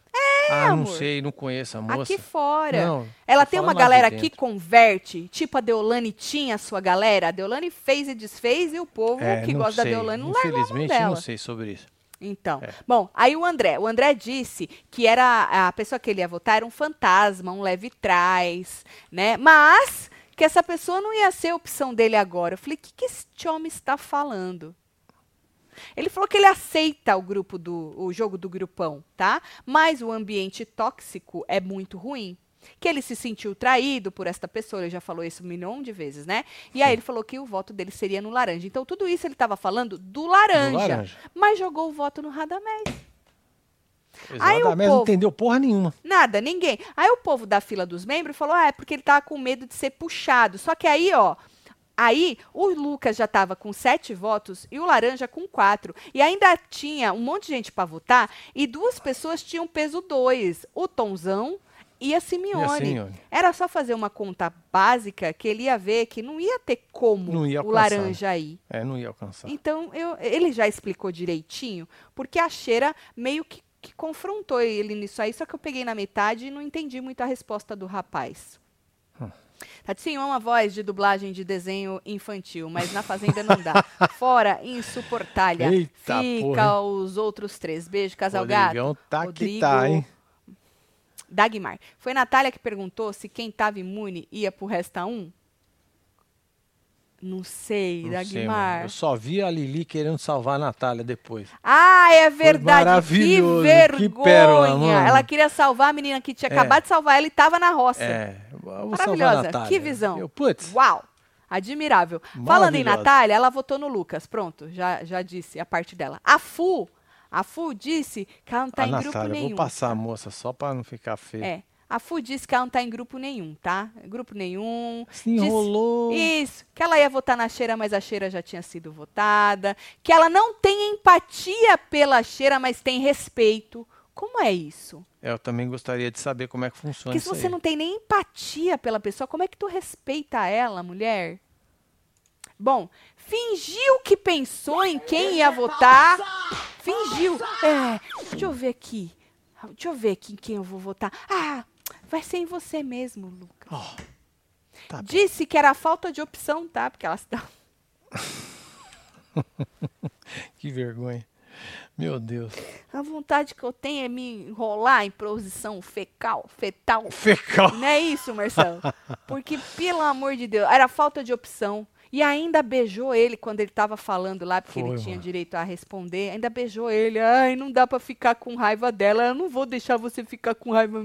B: Ah, não
A: amor.
B: sei, não conheço a moça.
A: Aqui fora.
B: Não,
A: Ela
B: tô
A: tem uma
B: lá de
A: galera que converte, tipo a Deolane tinha a sua galera. A Deolane fez e desfez e o povo
B: É,
A: que
B: não
A: gosta
B: sei.
A: da Deolane não largou
B: Infelizmente, não sei sobre isso.
A: Então,
B: É.
A: bom, aí o André. O André disse que era a pessoa que ele ia votar era um fantasma, um leve trás, né? Mas que essa pessoa não ia ser a opção dele agora. Eu falei, o que, que esse homem está falando? Ele falou que ele aceita o grupo do o jogo do grupão, tá? Mas o ambiente tóxico é muito ruim. que ele se sentiu traído por esta pessoa, ele já falou isso um milhão de vezes, né? E aí ele falou que o voto dele seria no laranja. Então tudo isso ele estava falando do laranja,
B: Do laranja.
A: mas jogou o voto no Radamés. Aí o
B: Exatamente, não
A: povo-
B: entendeu porra nenhuma.
A: Nada, ninguém. Aí o povo da fila dos membros falou: ah, é porque ele tava com medo de ser puxado. Só que aí, ó. Aí o Lucas já tava com sete votos e o Laranja com quatro. E ainda tinha um monte de gente para votar e duas pessoas tinham peso dois: o Tonzão e a Simeone.
B: E a.
A: Era só fazer uma conta básica que ele ia ver que não ia ter como
B: ia
A: o. Laranja ir.
B: É, não ia alcançar.
A: Então, eu- ele já explicou direitinho, porque a Cheira meio que, que confrontou ele nisso aí, só que eu peguei na metade e não entendi muito a resposta do rapaz.
B: Hum.
A: Tatinho é uma voz de dublagem de desenho infantil, mas na Fazenda não dá. *laughs* Fora, insuportável.
B: Eita
A: Fica
B: porra,
A: os outros três. Beijo, casal gato.
B: Rodrigão tá que
A: Rodrigo,
B: tá, hein?
A: Dagmar. Foi Natália que perguntou se quem tava imune ia pro Resta 1? Não sei,
B: Não sei, mano.
A: Dagmar.
B: Eu só vi a Lili querendo salvar a Natália depois.
A: Ah, é verdade. Que
B: maravilhoso, que
A: vergonha.
B: pérola, mano.
A: Ela queria salvar a menina que tinha
B: É.
A: acabado de salvar ela e tava na roça.
B: É, eu
A: Maravilhosa. Que visão.
B: Eu, putz,
A: Uau. Admirável. Falando em. Natália, ela votou no Lucas. Pronto, já, já disse a parte dela. A Fu, a Fu disse que ela não tá
B: a
A: em grupo
B: Natália,
A: nenhum.
B: vou passar a moça só pra não ficar feio.
A: É. A Fu disse que ela não tá em grupo nenhum, tá? Grupo nenhum.
B: Se
A: Disse-
B: enrolou.
A: Isso. Que ela ia votar na Cheira, mas a Cheira já tinha sido votada. Que ela não tem empatia pela Cheira, mas tem respeito. Como é isso?
B: Eu também gostaria de saber como é que funciona
A: Porque se você
B: aí.
A: não tem nem empatia pela pessoa, como é que tu respeita ela, mulher? Bom, fingiu que pensou em quem ia votar. Fingiu. É, deixa eu ver aqui. Deixa eu ver aqui em quem eu vou votar. Ah, vai ser em você mesmo, Lucas.
B: Ó, tá.
A: Disse que era falta de opção, tá? Porque elas estão. *laughs*
B: Que vergonha. Meu Deus.
A: A vontade que eu tenho é me enrolar em posição fecal, fetal.
B: Fecal.
A: Não é isso, Marcelo? *laughs* Porque, pelo amor de Deus, era falta de opção. E ainda beijou ele quando ele tava falando lá, porque
B: Foi,
A: ele tinha
B: mano.
A: direito a responder. Ainda beijou ele. Ai, não dá pra ficar com raiva dela. Eu não vou deixar você ficar com raiva.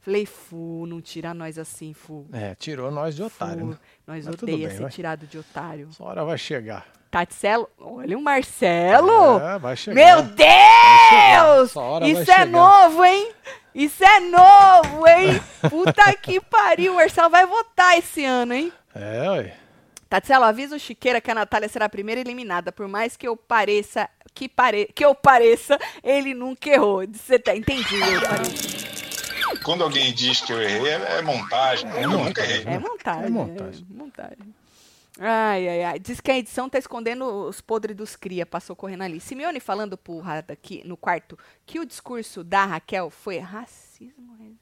A: Falei, Fu, não tira nós assim, Fu.
B: É, tirou nós de otário,
A: Fu,
B: né?
A: Nós
B: Mas
A: odeia
B: bem,
A: ser
B: vai.
A: tirado de otário.
B: Essa hora vai chegar.
A: Taticelo, olha o Marcelo.
B: É, vai chegar.
A: Meu
B: chegar.
A: Deus!
B: Vai
A: Isso é
B: chegar.
A: novo, hein? Isso é novo, hein? *laughs* Puta que pariu. O Marcelo vai votar esse ano, hein?
B: É, ué.
A: Tatselo, avisa o Chiqueira que a Natália será a primeira eliminada. Por mais que eu pareça, que, pare, que eu pareça, ele nunca errou. Você tá entendi, eu parei.
D: Quando alguém diz que eu errei, é, é montagem. eu nunca errei.
A: É montagem.
B: É montagem.
A: É montagem. Ai, ai, ai. Diz que a edição tá escondendo os podres dos cria, passou correndo ali. Simeone falando pro Rada aqui no quarto que o discurso da Raquel foi racismo. né?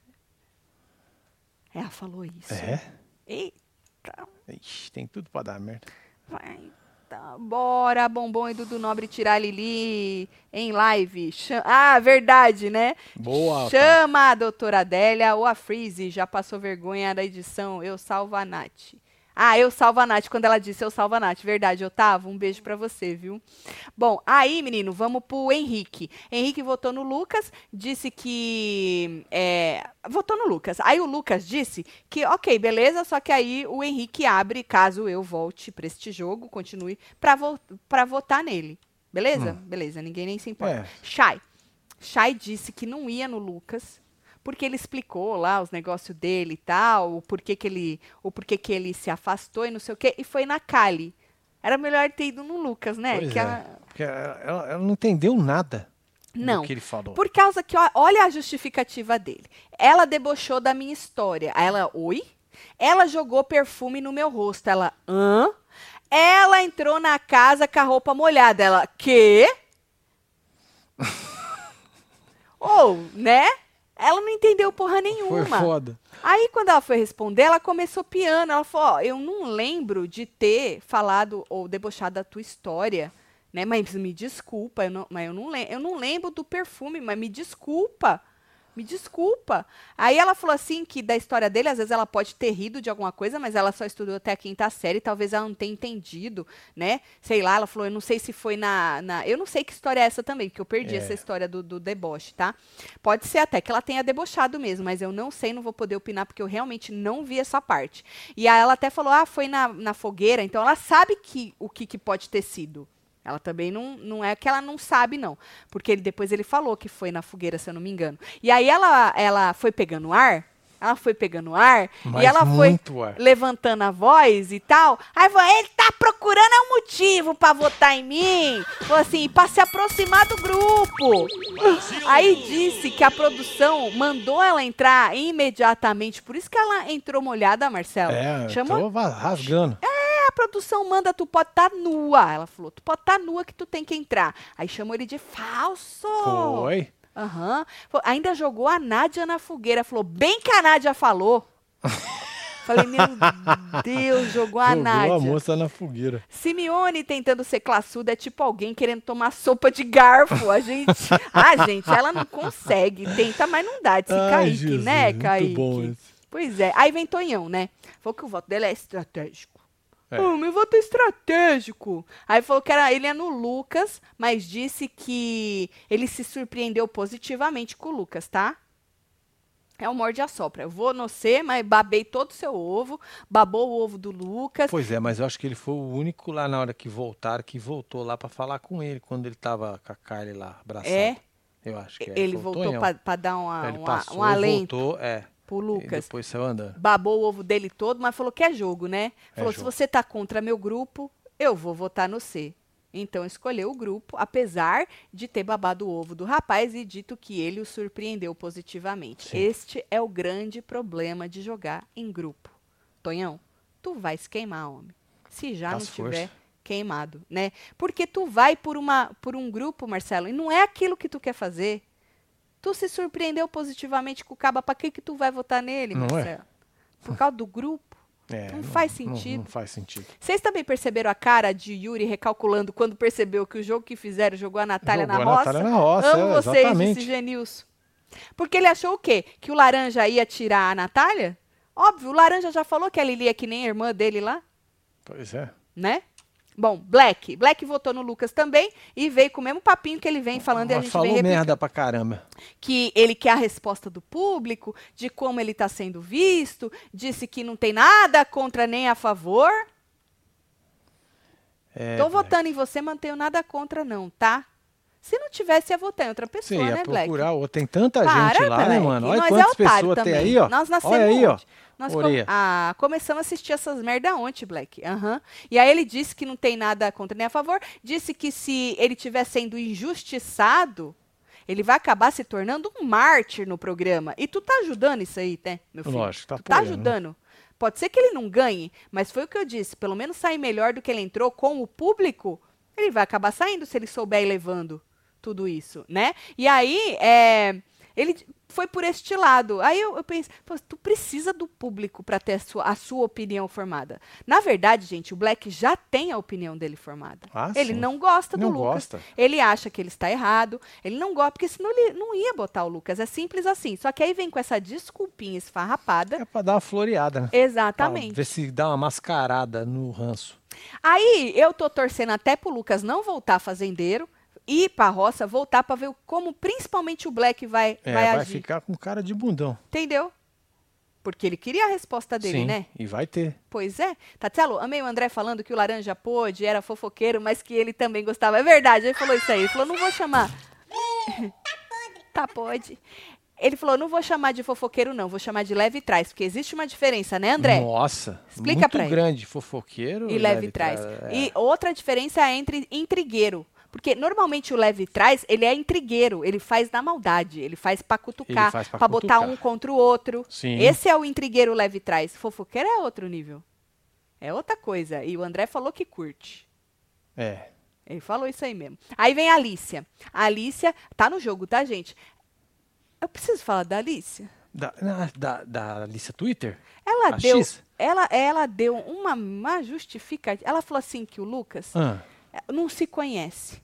A: Ela falou isso.
B: É?
A: Eita,
B: Ixi, tem tudo pra dar merda.
A: vai. Tá, bora, Bombom e Dudu Nobre tirar a Lili em live. Ah, verdade, né?
B: Boa,
A: Chama a doutora Adélia ou a Freeze. Já passou vergonha da edição. Eu salvo a Nath. Ah, eu salvo a Nath. Quando ela disse eu salvo a Nath. Verdade, Otávio. Um beijo pra você, viu? Bom, aí, menino, vamos pro Henrique. Henrique votou no Lucas, disse que. é, votou no Lucas. Aí o Lucas disse que, ok, beleza, só que aí o Henrique abre, caso eu volte pra este jogo, continue, pra, vo votar nele. Beleza? Beleza, ninguém nem se importa.
B: É.
A: Shai. Shai disse que não ia no Lucas, porque ele explicou lá os negócios dele e tal, o porquê que ele, o porquê que ele se afastou e não sei o quê, e foi na Kali. Era melhor ter ido no Lucas, né?
B: Pois
A: que
B: é.
A: ela-
B: Porque ela, ela- não entendeu nada
A: Não.
B: do que ele falou.
A: Por causa que, olha a justificativa dele. Ela debochou da minha história. Ela, oi? Ela jogou perfume no meu rosto. Ela, hã? Ela entrou na casa com a roupa molhada. Ela, quê? *laughs* Ou, né? Ela não entendeu porra
B: Foi
A: nenhuma.
B: foda.
A: Aí, quando ela foi responder, ela começou piano. Ela falou: Ó, eu não lembro de ter falado ou debochado da tua história, né? Mas me desculpa, eu não, mas eu não, eu não lembro do perfume, mas me desculpa. Me desculpa. Aí ela falou assim que da história dele, às vezes ela pode ter rido de alguma coisa, mas ela só estudou até a quinta série, talvez ela não tenha entendido, né? Sei lá, ela falou, eu não sei se foi na. na eu não sei que história é essa também, porque eu perdi
B: É.
A: essa história do, do deboche, tá? Pode ser até que ela tenha debochado mesmo, mas eu não sei, não vou poder opinar, porque eu realmente não vi essa parte. E aí ela até falou, ah, foi na, na fogueira, então ela sabe que, o que, que pode ter sido. Ela também não, não é que ela não sabe, não. Porque ele, depois ele falou que foi na fogueira, se eu não me engano. E aí ela, ela foi pegando ar, ela foi pegando ar,
B: Mas
A: e ela foi
B: ar.
A: levantando a voz e tal. Aí falou, ele tá procurando é um motivo pra votar em mim. Falou assim, pra se aproximar do grupo. Aí disse que a produção mandou ela entrar imediatamente. Por isso que ela entrou molhada, Marcelo.
B: É,
A: Chamou
B: tô va- rasgando.
A: a produção manda tu pode estar nua. Ela falou, tu pode estar nua que tu tem que entrar. Aí chamou ele de falso.
B: Foi.
A: Aham. Falou, Ainda jogou a Nádia na fogueira. Falou, bem que a Nádia falou. *laughs* Falei, meu Deus, jogou a
B: Jogou
A: Nádia.
B: a moça na fogueira.
A: Simeone tentando ser classuda é tipo alguém querendo tomar sopa de garfo. A gente. *laughs* ah, gente, ela não consegue. Tenta, mas não dá. Disse
B: Ai,
A: Kaique,
B: Jesus,
A: né,
B: muito
A: Kaique?
B: bom esse.
A: Pois é. Aí vem Tonhão, né? Falou que o voto dele é estratégico.
B: É.
A: Oh, meu voto é estratégico. Aí falou que era, ele é no Lucas, mas disse que ele se surpreendeu positivamente com o Lucas, tá? É o morde a sopra. Eu vou no C, mas babei todo o seu ovo, babou o ovo do Lucas.
B: Pois é, mas eu acho que ele foi o único lá na hora que voltaram, que voltou lá pra falar com ele, quando ele tava com a Kylie lá, abraçado.
A: É?
B: Eu acho que é.
A: ele voltou pra, pra dar uma,
B: Ele
A: uma-
B: passou
A: um alento
B: voltou, é.
A: Pro
B: E
A: Lucas.
B: depois saiu andando.
A: babou o ovo dele todo, mas falou que é jogo, né? Falou, se
B: jogo.
A: você tá contra meu grupo, eu vou votar no C. Então escolheu o grupo, apesar de ter babado o ovo do rapaz e dito que ele o surpreendeu positivamente.
B: Sim.
A: Este é o grande problema de jogar em grupo. Tonhão, tu vai se queimar, homem. Se já não tiver
B: força.
A: queimado, né? Porque tu vai por uma por um grupo, Marcelo, e não é aquilo que tu quer fazer. Tu se surpreendeu positivamente com o caba, pra que que tu vai votar nele,
B: Não é?
A: Marcelo? Por causa do grupo?
B: É,
A: Não faz
B: Não,
A: sentido.
B: não faz sentido.
A: Vocês também perceberam a cara de Yuri recalculando quando percebeu que o jogo que fizeram jogou a Natália
B: Jogou
A: na
B: a
A: roça?
B: Natália na roça,
A: Amo
B: é,
A: vocês,
B: exatamente.
A: disse Genilson. Porque ele achou o quê? Que o Laranja ia tirar a Natália? Óbvio, o Laranja já falou que a Lili é que nem a irmã dele lá,
B: Pois é.
A: né? Bom, Black. Black votou no Lucas também e veio com o mesmo papinho que ele vem falando e a gente
B: falou
A: vem
B: merda pra caramba.
A: que ele quer a resposta do público, de como ele está sendo visto, disse que não tem nada contra nem a favor.
B: É,
A: Tô votando em você, mas não tenho nada contra não, tá? Se não tivesse, ia votar em outra pessoa,
B: ia
A: né, Black?
B: procurar. Tem tanta
A: Para,
B: gente lá, né,
A: Black.
B: mano? Olha
A: Nós
B: quantas
A: é
B: pessoas tem
A: também.
B: aí, ó.
A: Nós nascemos
B: Olha aí, ó.
A: Nós com- ah, começamos a assistir essas merda ontem, Black. Aham. E aí ele disse que não tem nada contra nem a favor. Disse que se ele estiver sendo injustiçado, ele vai acabar se tornando um mártir no programa. E tu tá ajudando isso aí, né, meu filho?
B: Lógico, tá
A: tu tá
B: apoiando.
A: ajudando. Pode ser que ele não ganhe, mas foi o que eu disse. Pelo menos sair melhor do que ele entrou com o público. Ele vai acabar saindo se ele souber ir levando tudo isso, né? E aí, é, ele foi por este lado. Aí eu, eu pensei, pô, tu precisa do público para ter a sua, a sua opinião formada. Na verdade, gente, o Black já tem a opinião dele formada.
B: Ah,
A: ele
B: sim.
A: não gosta do
B: Não
A: Lucas.
B: gosta.
A: Ele acha que ele está errado. Ele não gosta, porque senão ele não ia botar o Lucas. É simples assim. Só que aí vem com essa desculpinha esfarrapada.
B: É pra dar uma floreada, né? Pra
A: Exatamente.
B: ver se dá uma mascarada no ranço.
A: Aí eu tô torcendo até pro Lucas não voltar fazendeiro, ir pra roça, voltar pra ver como principalmente o Black vai,
B: É,
A: vai,
B: vai,
A: agir.
B: ficar com cara de bundão.
A: Entendeu? Porque ele queria a resposta dele,
B: Sim,
A: né?
B: e vai ter.
A: Pois é. Tatielo, amei o André falando que o Laranja pôde, era fofoqueiro, mas que ele também gostava. É verdade, ele falou isso aí. Ele falou, não vou chamar. *laughs* tá pode. Ele falou, não vou chamar de fofoqueiro, não, vou chamar de leve trás, porque existe uma diferença, né, André?
B: Nossa,
A: Explica
B: muito
A: pra ele.
B: grande, fofoqueiro
A: e leve trás.
B: tra- é.
A: E outra diferença é entre intrigueiro. Porque normalmente o leve trás, ele é intrigueiro, ele faz na maldade, ele faz pra cutucar,
B: faz pra
A: pra botar
B: cutucar.
A: um contra o outro.
B: Sim.
A: Esse é o intrigueiro leve trás. Fofoqueiro é outro nível. É outra coisa. E o André falou que curte.
B: É.
A: Ele falou isso aí mesmo. Aí vem a Alicia. A Alicia tá no jogo, tá, gente? Eu preciso falar da Alicia.
B: Da, da, da Alicia Twitter?
A: Ela
B: A
A: deu,
B: X?
A: ela, ela deu uma, uma justificativa. Ela falou assim que o Lucas
B: Ah,
A: não se conhece.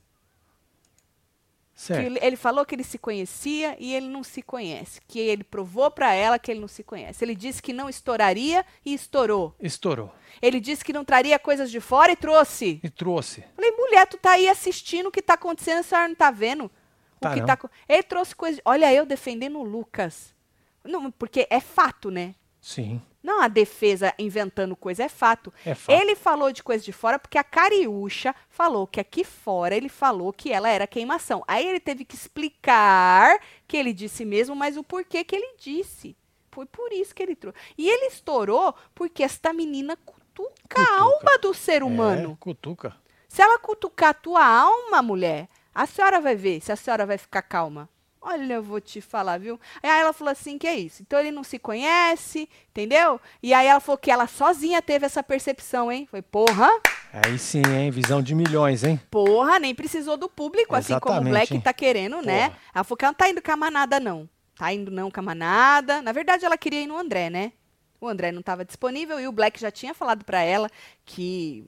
B: Certo.
A: ele, falou que ele se conhecia e ele não se conhece. Que ele provou pra ela que ele não se conhece. Ele disse que não estouraria e estourou.
B: Estourou.
A: Ele disse que não traria coisas de fora e trouxe.
B: E trouxe.
A: Falei, mulher, tu tá aí assistindo o que tá acontecendo, a senhora não tá vendo?
B: Tá
A: o que
B: não.
A: tá. co- Ele trouxe coisa. Olha, eu defendendo o Lucas. Não, porque é fato, né?
B: Sim.
A: Não a defesa inventando coisa, é fato.
B: É fato.
A: Ele falou de coisa de fora porque a Cariúcha falou que aqui fora ele falou que ela era queimação. Aí ele teve que explicar que ele disse mesmo, mas o porquê que ele disse. Foi por isso que ele trouxe. E ele estourou porque esta menina cutuca, a
B: Cutuca.
A: alma do ser humano.
B: É, cutuca.
A: Se ela cutucar a tua alma, mulher, a senhora vai ver se a senhora vai ficar calma. Olha, eu vou te falar, viu? Aí ela falou assim que é isso. Então ele não se conhece, entendeu? E aí ela falou que ela sozinha teve essa percepção, hein? Foi, porra,
B: Aí sim, hein? Visão de milhões, hein?
A: porra, nem precisou do público, assim como o
B: Exatamente,
A: Black
B: hein?
A: tá querendo, né?
B: Porra.
A: Ela falou que ela não tá indo com a manada, não. Tá indo não com a manada. Na verdade, ela queria ir no André, né? O André não estava disponível e o Black já tinha falado pra ela que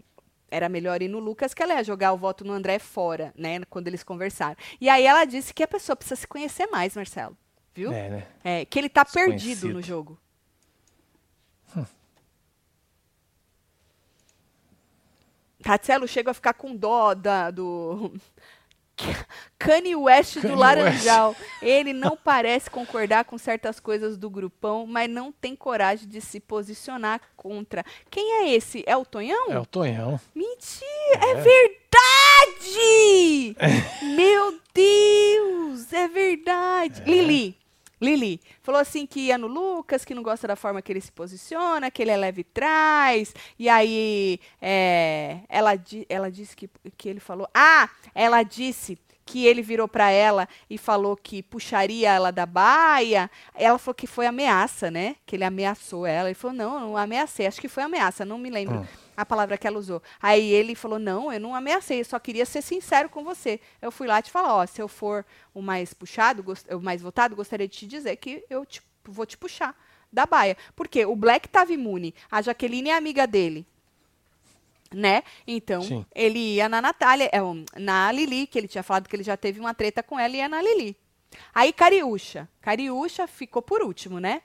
A: era melhor ir no Lucas, que ela ia jogar o voto no André fora, né? Quando eles conversaram. E aí ela disse que a pessoa precisa se conhecer mais, Marcelo. Viu?
B: É, né?
A: É, que ele tá perdido no jogo. Tatselo chega a ficar com dó da, do. *laughs* Kanye West do
B: Kanye
A: Laranjal. *laughs* Ele não parece concordar com certas coisas do grupão, mas não tem coragem de se posicionar contra. Quem é esse? É o Tonhão?
B: É o Tonhão.
A: Mentira! É,
B: É.
A: verdade! *laughs* Meu Deus! É verdade! Lili. Lili falou assim que ia no Lucas, que não gosta da forma que ele se posiciona, que ele é leve trás. E aí é, ela, ela disse que, que ele falou. Ah, ela disse que ele virou pra ela e falou que puxaria ela da baia. Ela falou que foi ameaça, né? Que ele ameaçou ela. Ele falou: não, não ameacei. Acho que foi ameaça, não me lembro
B: Hum.
A: A palavra que ela usou. Aí ele falou: Não, eu não ameacei, eu só queria ser sincero com você. Eu fui lá te falar: Ó, se eu for o mais puxado, o mais votado, gostaria de te dizer que eu te- vou te puxar da baia. Porque o Black estava imune, a Jaqueline é amiga dele. Né? Então,
B: Sim.
A: ele ia na Natália, é, na Lili, que ele tinha falado que ele já teve uma treta com ela, e ia na Lili. Aí Cariúcha. Cariúcha ficou por último, né?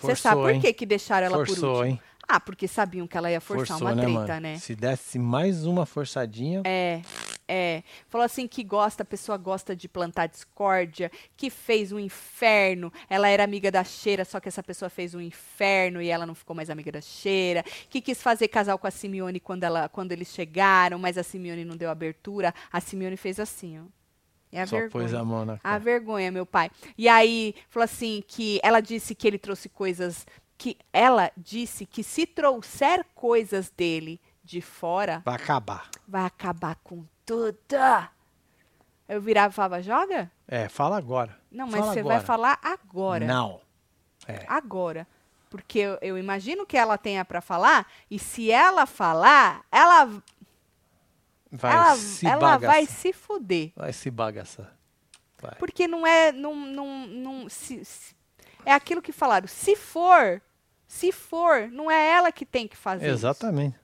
A: Você sabe por que, que deixaram ela por
B: Forçou,
A: último?
B: hein?
A: Ah, porque sabiam que ela ia forçar
B: Forçou,
A: uma
B: né,
A: treta,
B: mano?
A: né?
B: Se desse mais uma forçadinha.
A: É, é. Falou assim que gosta, a pessoa gosta de plantar discórdia, que fez um inferno. Ela era amiga da Cheira, só que essa pessoa fez um inferno e ela não ficou mais amiga da Cheira. Que quis fazer casal com a Simeone quando, ela, quando eles chegaram, mas a Simeone não deu abertura. A Simeone fez assim, ó. É a
B: só
A: vergonha.
B: pôs a mão na
A: A
B: cara.
A: vergonha, meu pai. E aí, falou assim que ela disse que ele trouxe coisas que ela disse que se trouxer coisas dele de fora,
B: Vai acabar.
A: vai acabar com tudo. Eu virava e falava, joga?
B: É, fala agora.
A: Não, mas
B: Fala
A: você
B: agora.
A: vai falar agora.
B: Não. É.
A: Agora. Porque eu, eu imagino que ela tenha pra falar, e se ela falar, ela,
B: Vai
A: ela,
B: se
A: ela
B: bagaçar.
A: vai se fuder.
B: Vai se bagaçar. Vai.
A: Porque não é. Não, não, não, se- se- é aquilo que falaram. Se for, se for, não é ela que tem que fazer.
B: Exatamente.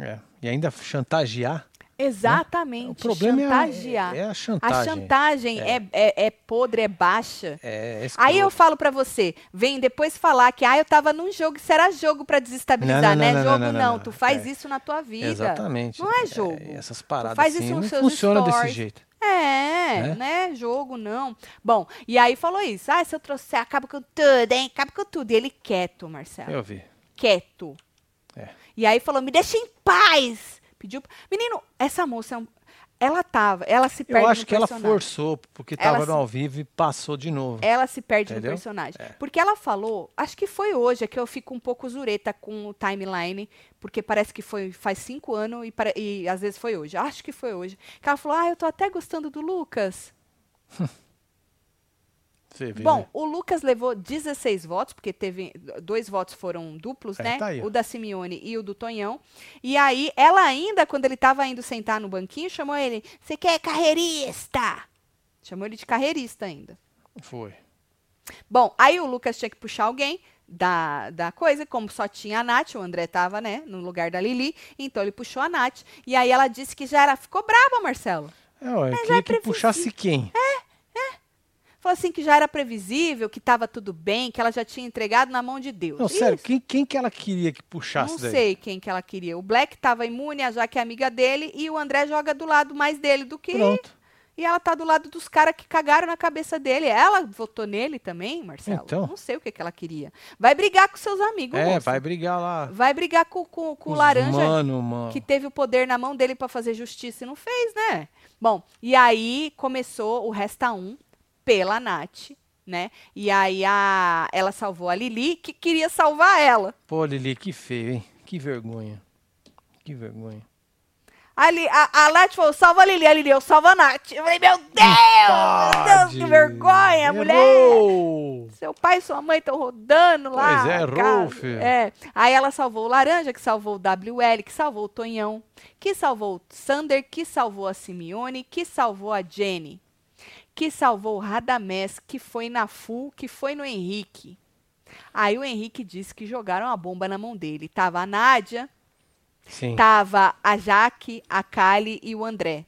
B: É. E ainda chantagear.
A: Exatamente.
B: O problema é a-
A: chantagear.
B: é, é a
A: A
B: chantagem.
A: chantagem é, é, é podre, é baixa.
B: É, é
A: Aí eu falo pra você, vem depois falar que ah, eu tava num jogo, isso era jogo pra desestabilizar,
B: Não, não,
A: né?
B: não,
A: jogo
B: não,
A: tu faz
B: É.
A: isso na tua vida.
B: Exatamente.
A: Não é jogo.
B: essas paradas
A: faz
B: assim
A: isso
B: não funciona desse
A: stories.
B: jeito.
A: É,
B: Né?
A: é jogo, não. Bom, e aí falou isso. Ah, se eu trouxer, acaba com tudo, hein? Acaba com tudo. E ele quieto, Marcelo.
B: Eu vi.
A: Quieto.
B: É.
A: E aí falou, me deixa em paz. Pediu. Menino, essa moça, é um- ela tava, ela se perde
B: Eu acho
A: no
B: que ela
A: personagem.
B: forçou, porque
A: Ela
B: tava
A: se-
B: no ao vivo e passou de novo.
A: Ela se perde
B: Entendeu?
A: no personagem.
B: É.
A: Porque ela falou, acho que foi hoje, é que eu fico um pouco zureta com o timeline, porque parece que foi faz cinco anos e, pare- e às vezes foi hoje. Acho que foi hoje. Que ela falou, ah, eu tô até gostando do Lucas. *laughs*
B: Vê,
A: Bom,
B: né?
A: o Lucas levou 16 votos, porque teve dois votos foram duplos,
B: É,
A: né?
B: tá ó.
A: o da Simeone e o do Tonhão. E aí, ela ainda, quando ele tava indo sentar no banquinho, chamou ele: Você quer carreirista? Chamou ele de carreirista ainda.
B: Foi.
A: Bom, aí o Lucas tinha que puxar alguém da, da coisa, como só tinha a Nath, o André tava, né, no lugar da Lili, então ele puxou a Nath. E aí ela disse que já era, ficou brava, Marcelo.
B: É, ué,
A: já
B: queria
A: é
B: que puxasse quem?
A: Falou assim que já era previsível, que estava tudo bem, que ela já tinha entregado na mão de Deus.
B: Não, sério, quem, quem que ela queria que puxasse
A: Não
B: daí?
A: sei quem que ela queria. O Black estava imune, a Jaque é amiga dele, e o André joga do lado mais dele do que.
B: Pronto.
A: E ela tá do lado dos caras que cagaram na cabeça dele. Ela votou nele também, Marcelo?
B: Então.
A: Não sei o que, que ela queria. Vai brigar com seus amigos,
B: É,
A: moça.
B: vai brigar lá.
A: Vai brigar com, com, com o laranja
B: Mano, mano.
A: que teve o poder na mão dele pra fazer justiça e não fez, né? Bom, e aí começou o Resta 1 pela Nath, né? E aí a, ela salvou a Lili, que queria salvar ela.
B: Pô, Lili, que feio, hein? Que vergonha. Que vergonha.
A: A, Li- a, a Nath falou, salva a Lili, a Lili, eu salvo a Nath. Eu falei, meu Deus, meu Deus, que vergonha, mulher.
B: Errou!
A: Seu pai e sua mãe estão rodando lá.
B: Pois é, filho.
A: É. Aí ela salvou o Laranja, que salvou o WL, que salvou o Tonhão, que salvou o Sander, que salvou a Simeone, que salvou a Jenny, que salvou o Radamés, que foi na Fu, que foi no Henrique. Aí o Henrique disse que jogaram a bomba na mão dele. Tava a Nádia,
B: Sim.
A: tava a Jaque, a Kali e o André.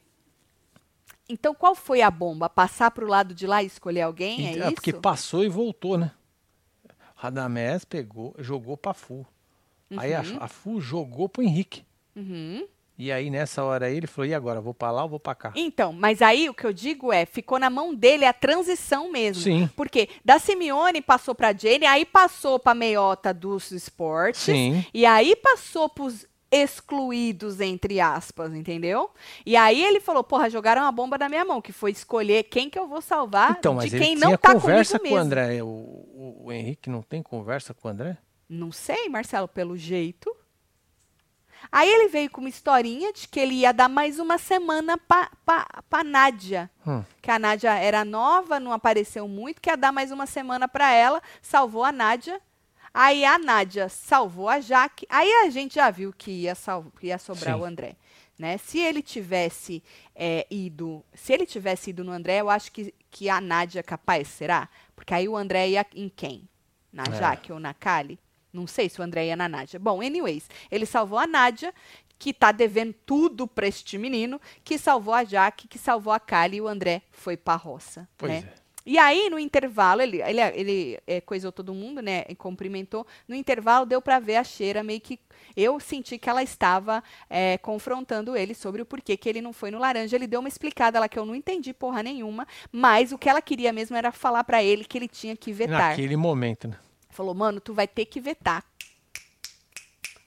A: Então qual foi a bomba? Passar pro lado de lá e escolher alguém? É
B: é
A: isso?
B: porque passou e voltou, né? Radamés pegou, jogou pra Fu. Aí a, a Fu jogou pro Henrique.
A: Uhum.
B: E aí, nessa hora aí, ele falou: e agora? Vou pra lá ou vou pra cá?
A: Então, mas aí o que eu digo é, ficou na mão dele a transição mesmo.
B: Sim.
A: Porque da Simeone passou pra Jane, aí passou pra meiota dos esportes,
B: Sim.
A: e aí passou pros excluídos, entre aspas, entendeu? E aí ele falou, porra, jogaram uma bomba na minha mão, que foi escolher quem que eu vou salvar
B: Então,
A: de quem não tá
B: conversa
A: comigo
B: com o
A: mesmo.
B: André. O, o, o Henrique não tem conversa com o André?
A: Não sei, Marcelo, pelo jeito. Aí ele veio com uma historinha de que ele ia dar mais uma semana pra, pra, pra Nádia.
B: Hum.
A: Que a Nádia era nova, não apareceu muito, que ia dar mais uma semana pra ela, salvou a Nádia. Aí a Nádia salvou a Jaque. Aí a gente já viu que ia, salvo, que ia sobrar
B: Sim.
A: o André. Né? Se ele tivesse é, ido, se ele tivesse ido no André, eu acho que, que a Nádia capaz, será? Porque aí o André ia em quem? Na
B: É.
A: Jaque ou na Kali? Não sei se o André ia na Nádia. Bom, anyways, ele salvou a Nádia, que tá devendo tudo pra este menino, que salvou a Jaque, que salvou a Kali e o André foi pra roça.
B: Pois
A: né?
B: é.
A: E aí, no intervalo, ele, ele, ele é, coisou todo mundo, né? E cumprimentou. No intervalo, deu pra ver a cheira meio que. Eu senti que ela estava é, confrontando ele sobre o porquê que ele não foi no laranja. Ele deu uma explicada lá que eu não entendi porra nenhuma. Mas o que ela queria mesmo era falar pra ele que ele tinha que vetar.
B: Naquele momento, né?
A: Falou, mano, tu vai ter que vetar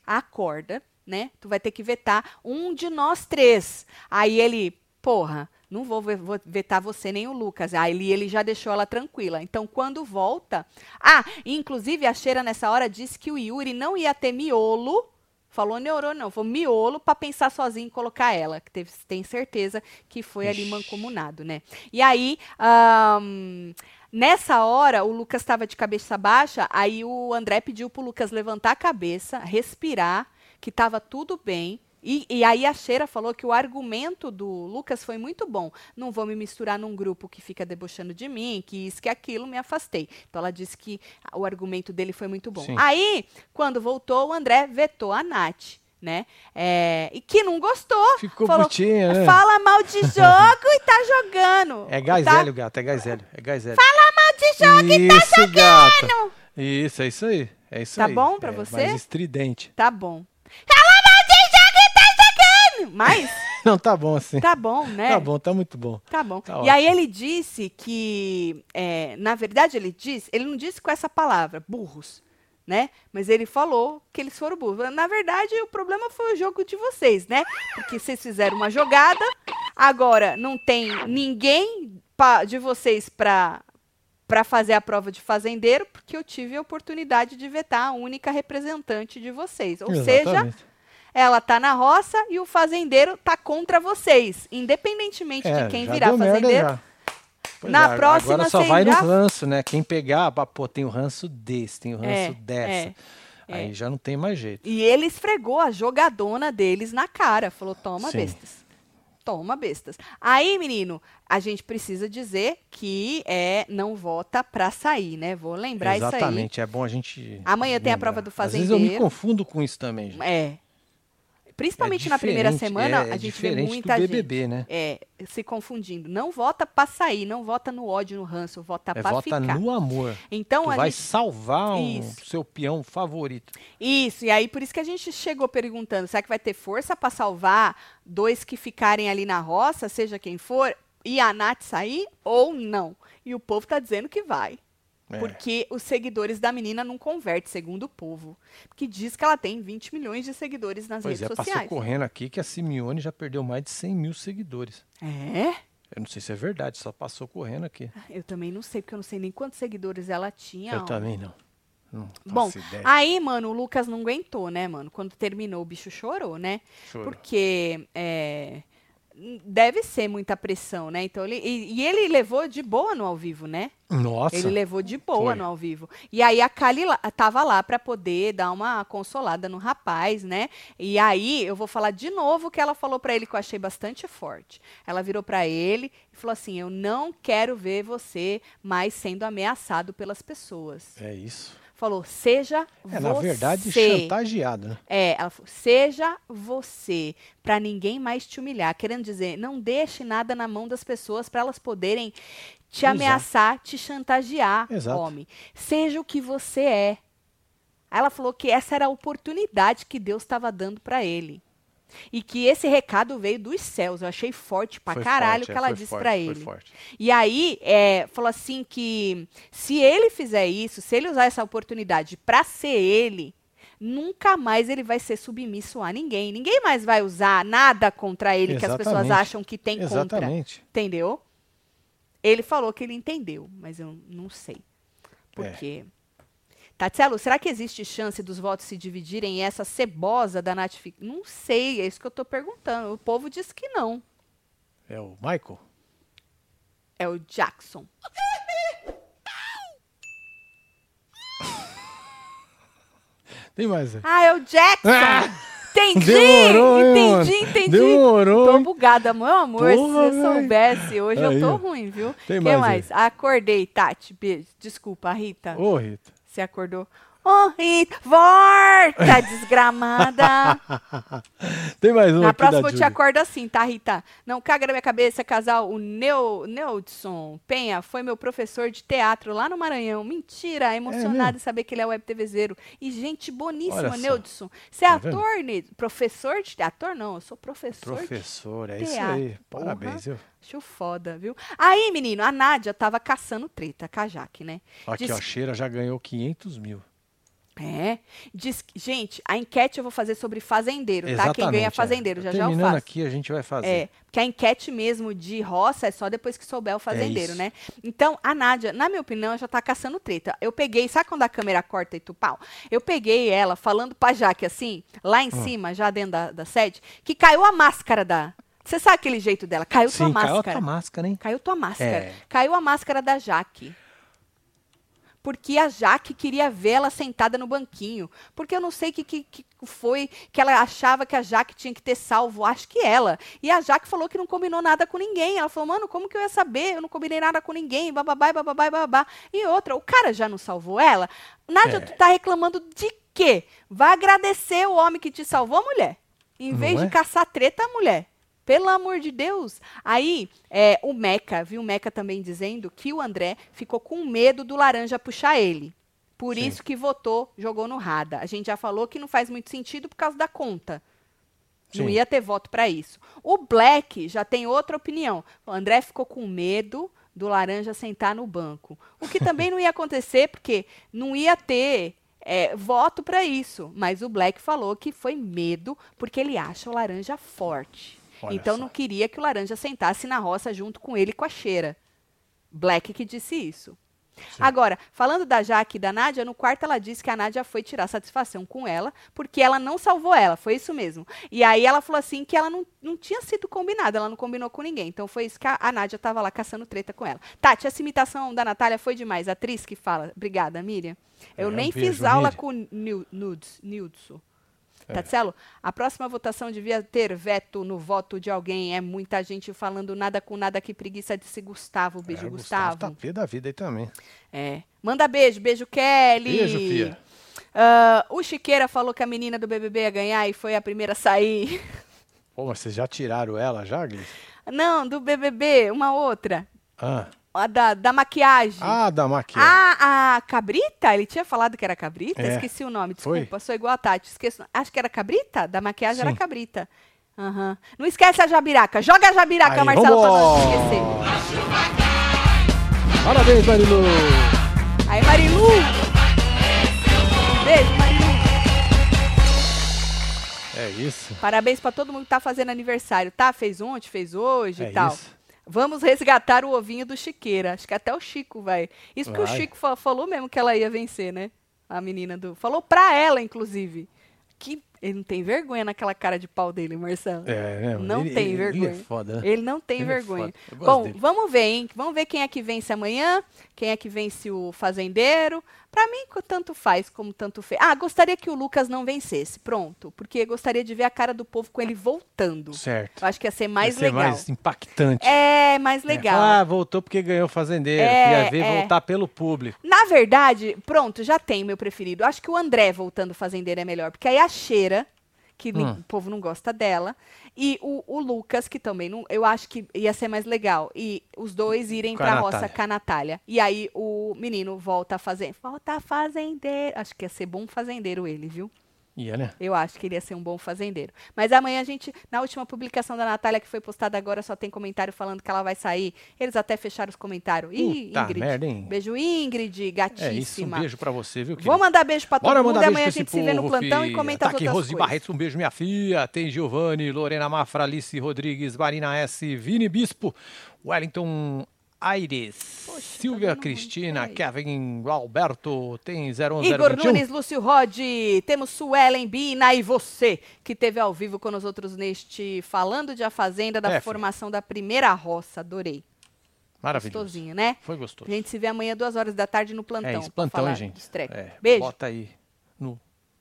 A: a corda, né? Tu vai ter que vetar um de nós três. Aí ele, porra, não vou, ve- vou vetar você nem o Lucas. Aí ele, ele já deixou ela tranquila. Então, quando volta. Ah, e, inclusive a Cheira nessa hora disse que o Yuri não ia ter miolo. Falou neurônio, não. Foi miolo pra pensar sozinho em colocar ela. Que teve, tem certeza que foi ali mancomunado, né? E aí, ahn, nessa hora, o Lucas estava de cabeça baixa. Aí o André pediu pro Lucas levantar a cabeça, respirar, que tava tudo bem. E, e aí a Cheira falou que o argumento do Lucas foi muito bom. Não vou me misturar num grupo que fica debochando de mim, que isso, que aquilo, me afastei. Então ela disse que o argumento dele foi muito bom.
B: Sim.
A: Aí, quando voltou, o André vetou a Nath, né? É, e que não gostou.
B: Ficou
A: falou,
B: putinha, né?
A: Fala mal de *laughs* jogo e tá jogando.
B: É gás
A: tá?
B: hélio, gato, é gás hélio. É gás hélio.
A: Fala mal de jogo e tá
B: Isso,
A: jogando.
B: gato. Isso, é isso aí. É isso
A: Tá
B: aí.
A: bom pra
B: É,
A: você?
B: Mais estridente.
A: Tá bom. Fala mal de jogo e tá jogando. Mas *laughs*
B: Não, tá bom assim.
A: tá bom, né?
B: Tá bom, tá muito bom.
A: Tá bom.
B: Tá
A: e
B: ótimo.
A: aí ele disse que, é, na verdade, ele disse, ele não disse com essa palavra, burros, né? Mas ele falou que eles foram burros. Na verdade, o problema foi o jogo de vocês, né? Porque vocês fizeram uma jogada, agora não tem ninguém pa- de vocês para para fazer a prova de fazendeiro, porque eu tive a oportunidade de vetar a única representante de vocês. Ou seja,
B: Exatamente.
A: ela tá na roça e o fazendeiro tá contra vocês, independentemente
B: É,
A: de quem virar fazendeiro.
B: Pois
A: Na
B: é,
A: próxima
B: Agora só vai
A: já-
B: no ranço, né? Quem pegar, pô, tem o ranço desse, tem o ranço
A: É,
B: dessa.
A: é,
B: Aí já não tem mais jeito.
A: E ele esfregou a jogadona deles na cara, falou: "Toma
B: Sim.
A: bestas". Toma bestas. Aí, menino, a gente precisa dizer que é não vota pra sair, né? Vou lembrar isso aí.
B: Exatamente, é bom a gente.
A: Amanhã tem a
B: lembrar.
A: prova do
B: Às vezes eu me
A: fazendeiro.
B: confundo com isso também, gente.
A: É. Principalmente
B: É
A: na primeira semana,
B: é-
A: a gente vê
B: diferente do
A: muita
B: BBB,
A: gente
B: né?
A: é, se confundindo. Não vota pra sair, não vota no ódio, no ranço, vota
B: É
A: pra
B: vota
A: ficar.
B: no amor.
A: Então
B: tu
A: a
B: vai
A: gente
B: salvar um
A: Isso.
B: seu peão favorito.
A: Isso, e aí por isso que a gente chegou perguntando, será que vai ter força para salvar dois que ficarem ali na roça, seja quem for, e a Nath sair ou não? E o povo tá dizendo que vai.
B: É.
A: Porque os seguidores da menina não convertem, segundo o povo. Que diz que ela tem 20 milhões de seguidores nas
B: Pois é,
A: redes
B: passou
A: sociais.
B: correndo aqui que a Simeone já perdeu mais de 100 mil seguidores.
A: É?
B: Eu não sei se é verdade, só passou correndo aqui.
A: Eu também não sei, porque eu não sei nem quantos seguidores ela tinha.
B: Eu
A: ó.
B: também não. Não
A: Bom, aí, mano, o Lucas não aguentou, né, mano? Quando terminou, o bicho chorou, né?
B: Chorou.
A: Porque é, deve ser muita pressão, né? Então ele, e, e ele levou de boa no ao vivo, né?
B: Nossa,
A: Ele levou de boa
B: Foi.
A: no ao vivo. E aí a Kali tava lá pra poder dar uma consolada no rapaz, né? E aí eu vou falar de novo o que ela falou pra ele que eu achei bastante forte. Ela virou pra ele e falou assim: "Eu não quero ver você mais sendo ameaçado pelas pessoas".
B: é isso.
A: Falou: "Seja
B: É,
A: você".
B: na verdade, chantageado, né?
A: É, ela falou, seja você, pra ninguém mais te humilhar. Querendo dizer, não deixe nada na mão das pessoas pra elas poderem te ameaçar, te chantagear,
B: Exato.
A: homem. Seja o que você é. Ela falou que essa era a oportunidade que Deus estava dando pra ele. E que esse recado veio dos céus. Eu achei forte pra
B: Foi
A: caralho o
B: forte,
A: que
B: é,
A: ela disse
B: forte,
A: pra ele. E aí, é, falou assim que se ele fizer isso, se ele usar essa oportunidade pra ser ele, nunca mais ele vai ser submisso a ninguém. Ninguém mais vai usar nada contra ele que as pessoas
B: Exatamente.
A: acham que tem contra.
B: Exatamente.
A: Entendeu? Ele falou que ele entendeu, mas eu não sei. Por
B: É.
A: Tatielo, será que existe chance dos votos se dividirem e essa cebosa da Nath... Não sei, é isso que eu tô perguntando. O povo diz que não.
B: É o Michael?
A: É o Jackson. *laughs*
B: Tem mais. é?
A: Ah, é o Jackson!
B: Ah!
A: Entendi!
B: Demorou, hein,
A: entendi,
B: mano?
A: entendi.
B: Demorou,
A: Tô bugada, meu amor.
B: Porra,
A: se eu soubesse, hoje eu
B: Aí,
A: tô
B: ó.
A: ruim, viu?
B: Tem
A: que
B: mais
A: mais? Acordei, Tati. Beijo. Desculpa, Rita.
B: Ô, Rita.
A: Acordou? Ô, Rita, *laughs* volta, desgramada. *laughs*
B: Tem mais um
A: Na próxima eu te acordo assim, tá, Rita? Não caga na minha cabeça, casal. O Neu, Neudson Penha foi meu professor de teatro lá no Maranhão. Mentira, emocionado
B: mesmo?
A: em saber que ele é web TVzeiro. E gente boníssima. Neudson. Você é
B: Tá vendo?
A: ator, Ney? Professor de ator? Não, eu sou professor.
B: Professor, é isso
A: teatro.
B: aí.
A: Porra.
B: Parabéns, viu?
A: Acho foda, viu? Aí, menino, a Nádia tava caçando treta com a Jaque, né?
B: Aqui,
A: Diz-
B: ó, Cheira já ganhou 500 mil.
A: É. Diz, gente, a enquete eu vou fazer sobre fazendeiro, tá?
B: Exatamente.
A: Quem ganha
B: é.
A: fazendeiro, já já eu
B: Terminando
A: faço.
B: aqui, a gente vai fazer.
A: É, porque a enquete mesmo de roça é só depois que souber o fazendeiro,
B: isso.
A: né? Então, a Nádia, na minha opinião, já tá caçando treta. Eu peguei, sabe quando a câmera corta e tu pau? Eu peguei ela falando pra Jaque assim, lá em cima, já dentro da, da sede, que caiu a máscara da. Você sabe aquele jeito dela? Caiu tua
B: Sim, caiu a
A: máscara.
B: tua máscara, hein?
A: Caiu tua máscara.
B: É.
A: Caiu a máscara da Jaque. Porque a Jaque queria ver ela sentada no banquinho. Porque eu não sei o que, que, que foi que ela achava que a Jaque tinha que ter salvo. Acho que ela. E a Jaque falou que não combinou nada com ninguém. Ela falou, mano, como que eu ia saber? Eu não combinei nada com ninguém. Bababá, bababá, bababá. E outra, o cara já não salvou ela? Nádia,
B: É.
A: tu tá reclamando de quê? Vai agradecer o homem que te salvou, mulher. Em
B: Não
A: vez
B: é?
A: de caçar treta, mulher. Pelo amor de Deus. Aí, é, o Meca, viu o Meca também dizendo que o André ficou com medo do laranja puxar ele. Por
B: Sim.
A: isso que votou, jogou no Rada. A gente já falou que não faz muito sentido por causa da conta. Não
B: Sim.
A: ia ter voto para isso. O Black já tem outra opinião. O André ficou com medo do laranja sentar no banco. O que também não ia acontecer, porque não ia ter é, voto para isso. Mas o Black falou que foi medo, porque ele acha o laranja forte.
B: Olha
A: então
B: só.
A: não queria que o laranja sentasse na roça junto com ele com a cheira. Black que disse isso. Agora, falando da Jaque e da Nádia, no quarto ela disse que a Nádia foi tirar satisfação com ela, porque ela não salvou ela, foi isso mesmo. E aí ela falou assim que ela não, não tinha sido combinada, ela não combinou com ninguém. Então foi isso que a, a Nádia tava lá caçando treta com ela. Tati, essa imitação da Natália foi demais. A atriz que fala. Obrigada, Miriam. Eu
B: É,
A: nem fiz aula
B: Miriam.
A: com Nildson.
B: É.
A: Tatselo, a próxima votação devia ter veto no voto de alguém. É muita gente falando nada com nada, que preguiça de se Gustavo. Beijo,
B: É, o
A: Gustavo.
B: tá pé da vida aí também.
A: É. Manda beijo, beijo, Kelly.
B: Beijo, fia.
A: Ah, o Chiqueira falou que a menina do BBB ia ganhar e foi a primeira a sair.
B: Pô, mas vocês já tiraram ela já, Gleice?
A: Não, do BBB, uma outra.
B: Ah,
A: A da, da maquiagem.
B: ah da maquiagem.
A: Ah, a Cabrita? Ele tinha falado que era Cabrita?
B: É.
A: Esqueci o nome,
B: Foi?
A: desculpa, sou igual a Tati. Esqueço. Acho que era Cabrita? Da maquiagem era
B: Sim.
A: Cabrita. Aham. Não esquece a Jabiraca. Joga a Jabiraca,
B: Aí,
A: Marcelo, pra não esquecer.
B: Parabéns, Marilu!
A: Aí, Marilu! Beijo, Marilu.
B: É isso.
A: Parabéns pra todo mundo que tá fazendo aniversário, tá? Fez ontem, fez hoje
B: É
A: e tal.
B: isso.
A: Vamos resgatar o ovinho do Chiqueira. Acho que até o Chico vai. Isso porque o. Chico fa- falou mesmo que ela ia vencer, né? A menina do. Falou pra ela, inclusive. Que ele não tem vergonha naquela cara de pau dele, Marcelo.
B: É, né?
A: Não
B: ele,
A: tem
B: ele-
A: vergonha.
B: Ele é foda, né?
A: Ele não tem
B: Ele é
A: vergonha.
B: gosto
A: Bom,
B: dele.
A: vamos ver, hein? Vamos ver quem é que vence amanhã, quem é que vence o fazendeiro. Pra mim, tanto faz como tanto fez. Ah, gostaria que o Lucas não vencesse. Pronto. Porque gostaria de ver a cara do povo com ele voltando.
B: Certo.
A: Eu acho que ia ser mais
B: Ia ser
A: legal.
B: mais impactante.
A: É, mais
B: É,
A: legal.
B: Ah, voltou porque ganhou o fazendeiro.
A: É,
B: Queria ver
A: é.
B: voltar pelo público.
A: Na verdade, pronto, já tem meu preferido. Acho que o André voltando fazendeiro é melhor, porque aí a cheira, que
B: Hum.
A: o povo não gosta dela, e o, o Lucas, que também não, eu acho que ia ser mais legal. E os dois irem
B: Com a
A: pra roça
B: Natália.
A: com a Natália. E aí o menino volta a fazer. Volta a fazendeiro. Acho que ia ser bom fazendeiro ele, viu?
B: Ia, né?
A: Eu acho que ele ia ser um bom fazendeiro. Mas amanhã a gente, na última publicação da Natália, que foi postada agora, só tem comentário falando que ela vai sair. Eles até fecharam os comentários. Ih,
B: Puta
A: Ingrid.
B: merda, hein?
A: Beijo, Ingrid, gatíssima.
B: É isso, um beijo pra você, viu,
A: Vou
B: querido?
A: mandar beijo pra todo
B: Bora
A: mundo e amanhã a gente se vê no plantão e
B: filha.
A: comenta
B: Tá aqui
A: coisas.
B: Barretos, um beijo minha filha. Tem Giovanni, Lorena Mafra, Alice Rodrigues, Marina S, Vini Bispo, Wellington Aires,
A: Poxa, tá
B: Silvia
A: tá
B: Cristina, Kevin Alberto, tem 01021.
A: Igor 021. Nunes, Lúcio Rod, temos Suelen Bina e você, que teve ao vivo com nós outros neste Falando de A Fazenda, da
B: é,
A: formação da primeira roça, adorei.
B: Maravilhoso.
A: Gostosinho, né?
B: Foi gostoso.
A: A gente se vê amanhã, duas horas da tarde, no plantão.
B: É,
A: esse
B: plantão, gente. É,
A: Beijo.
B: Bota aí no,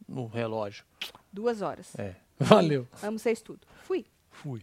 B: no relógio.
A: Duas horas.
B: É. Valeu.
A: Vamos ser tudo. Fui.
B: Fui.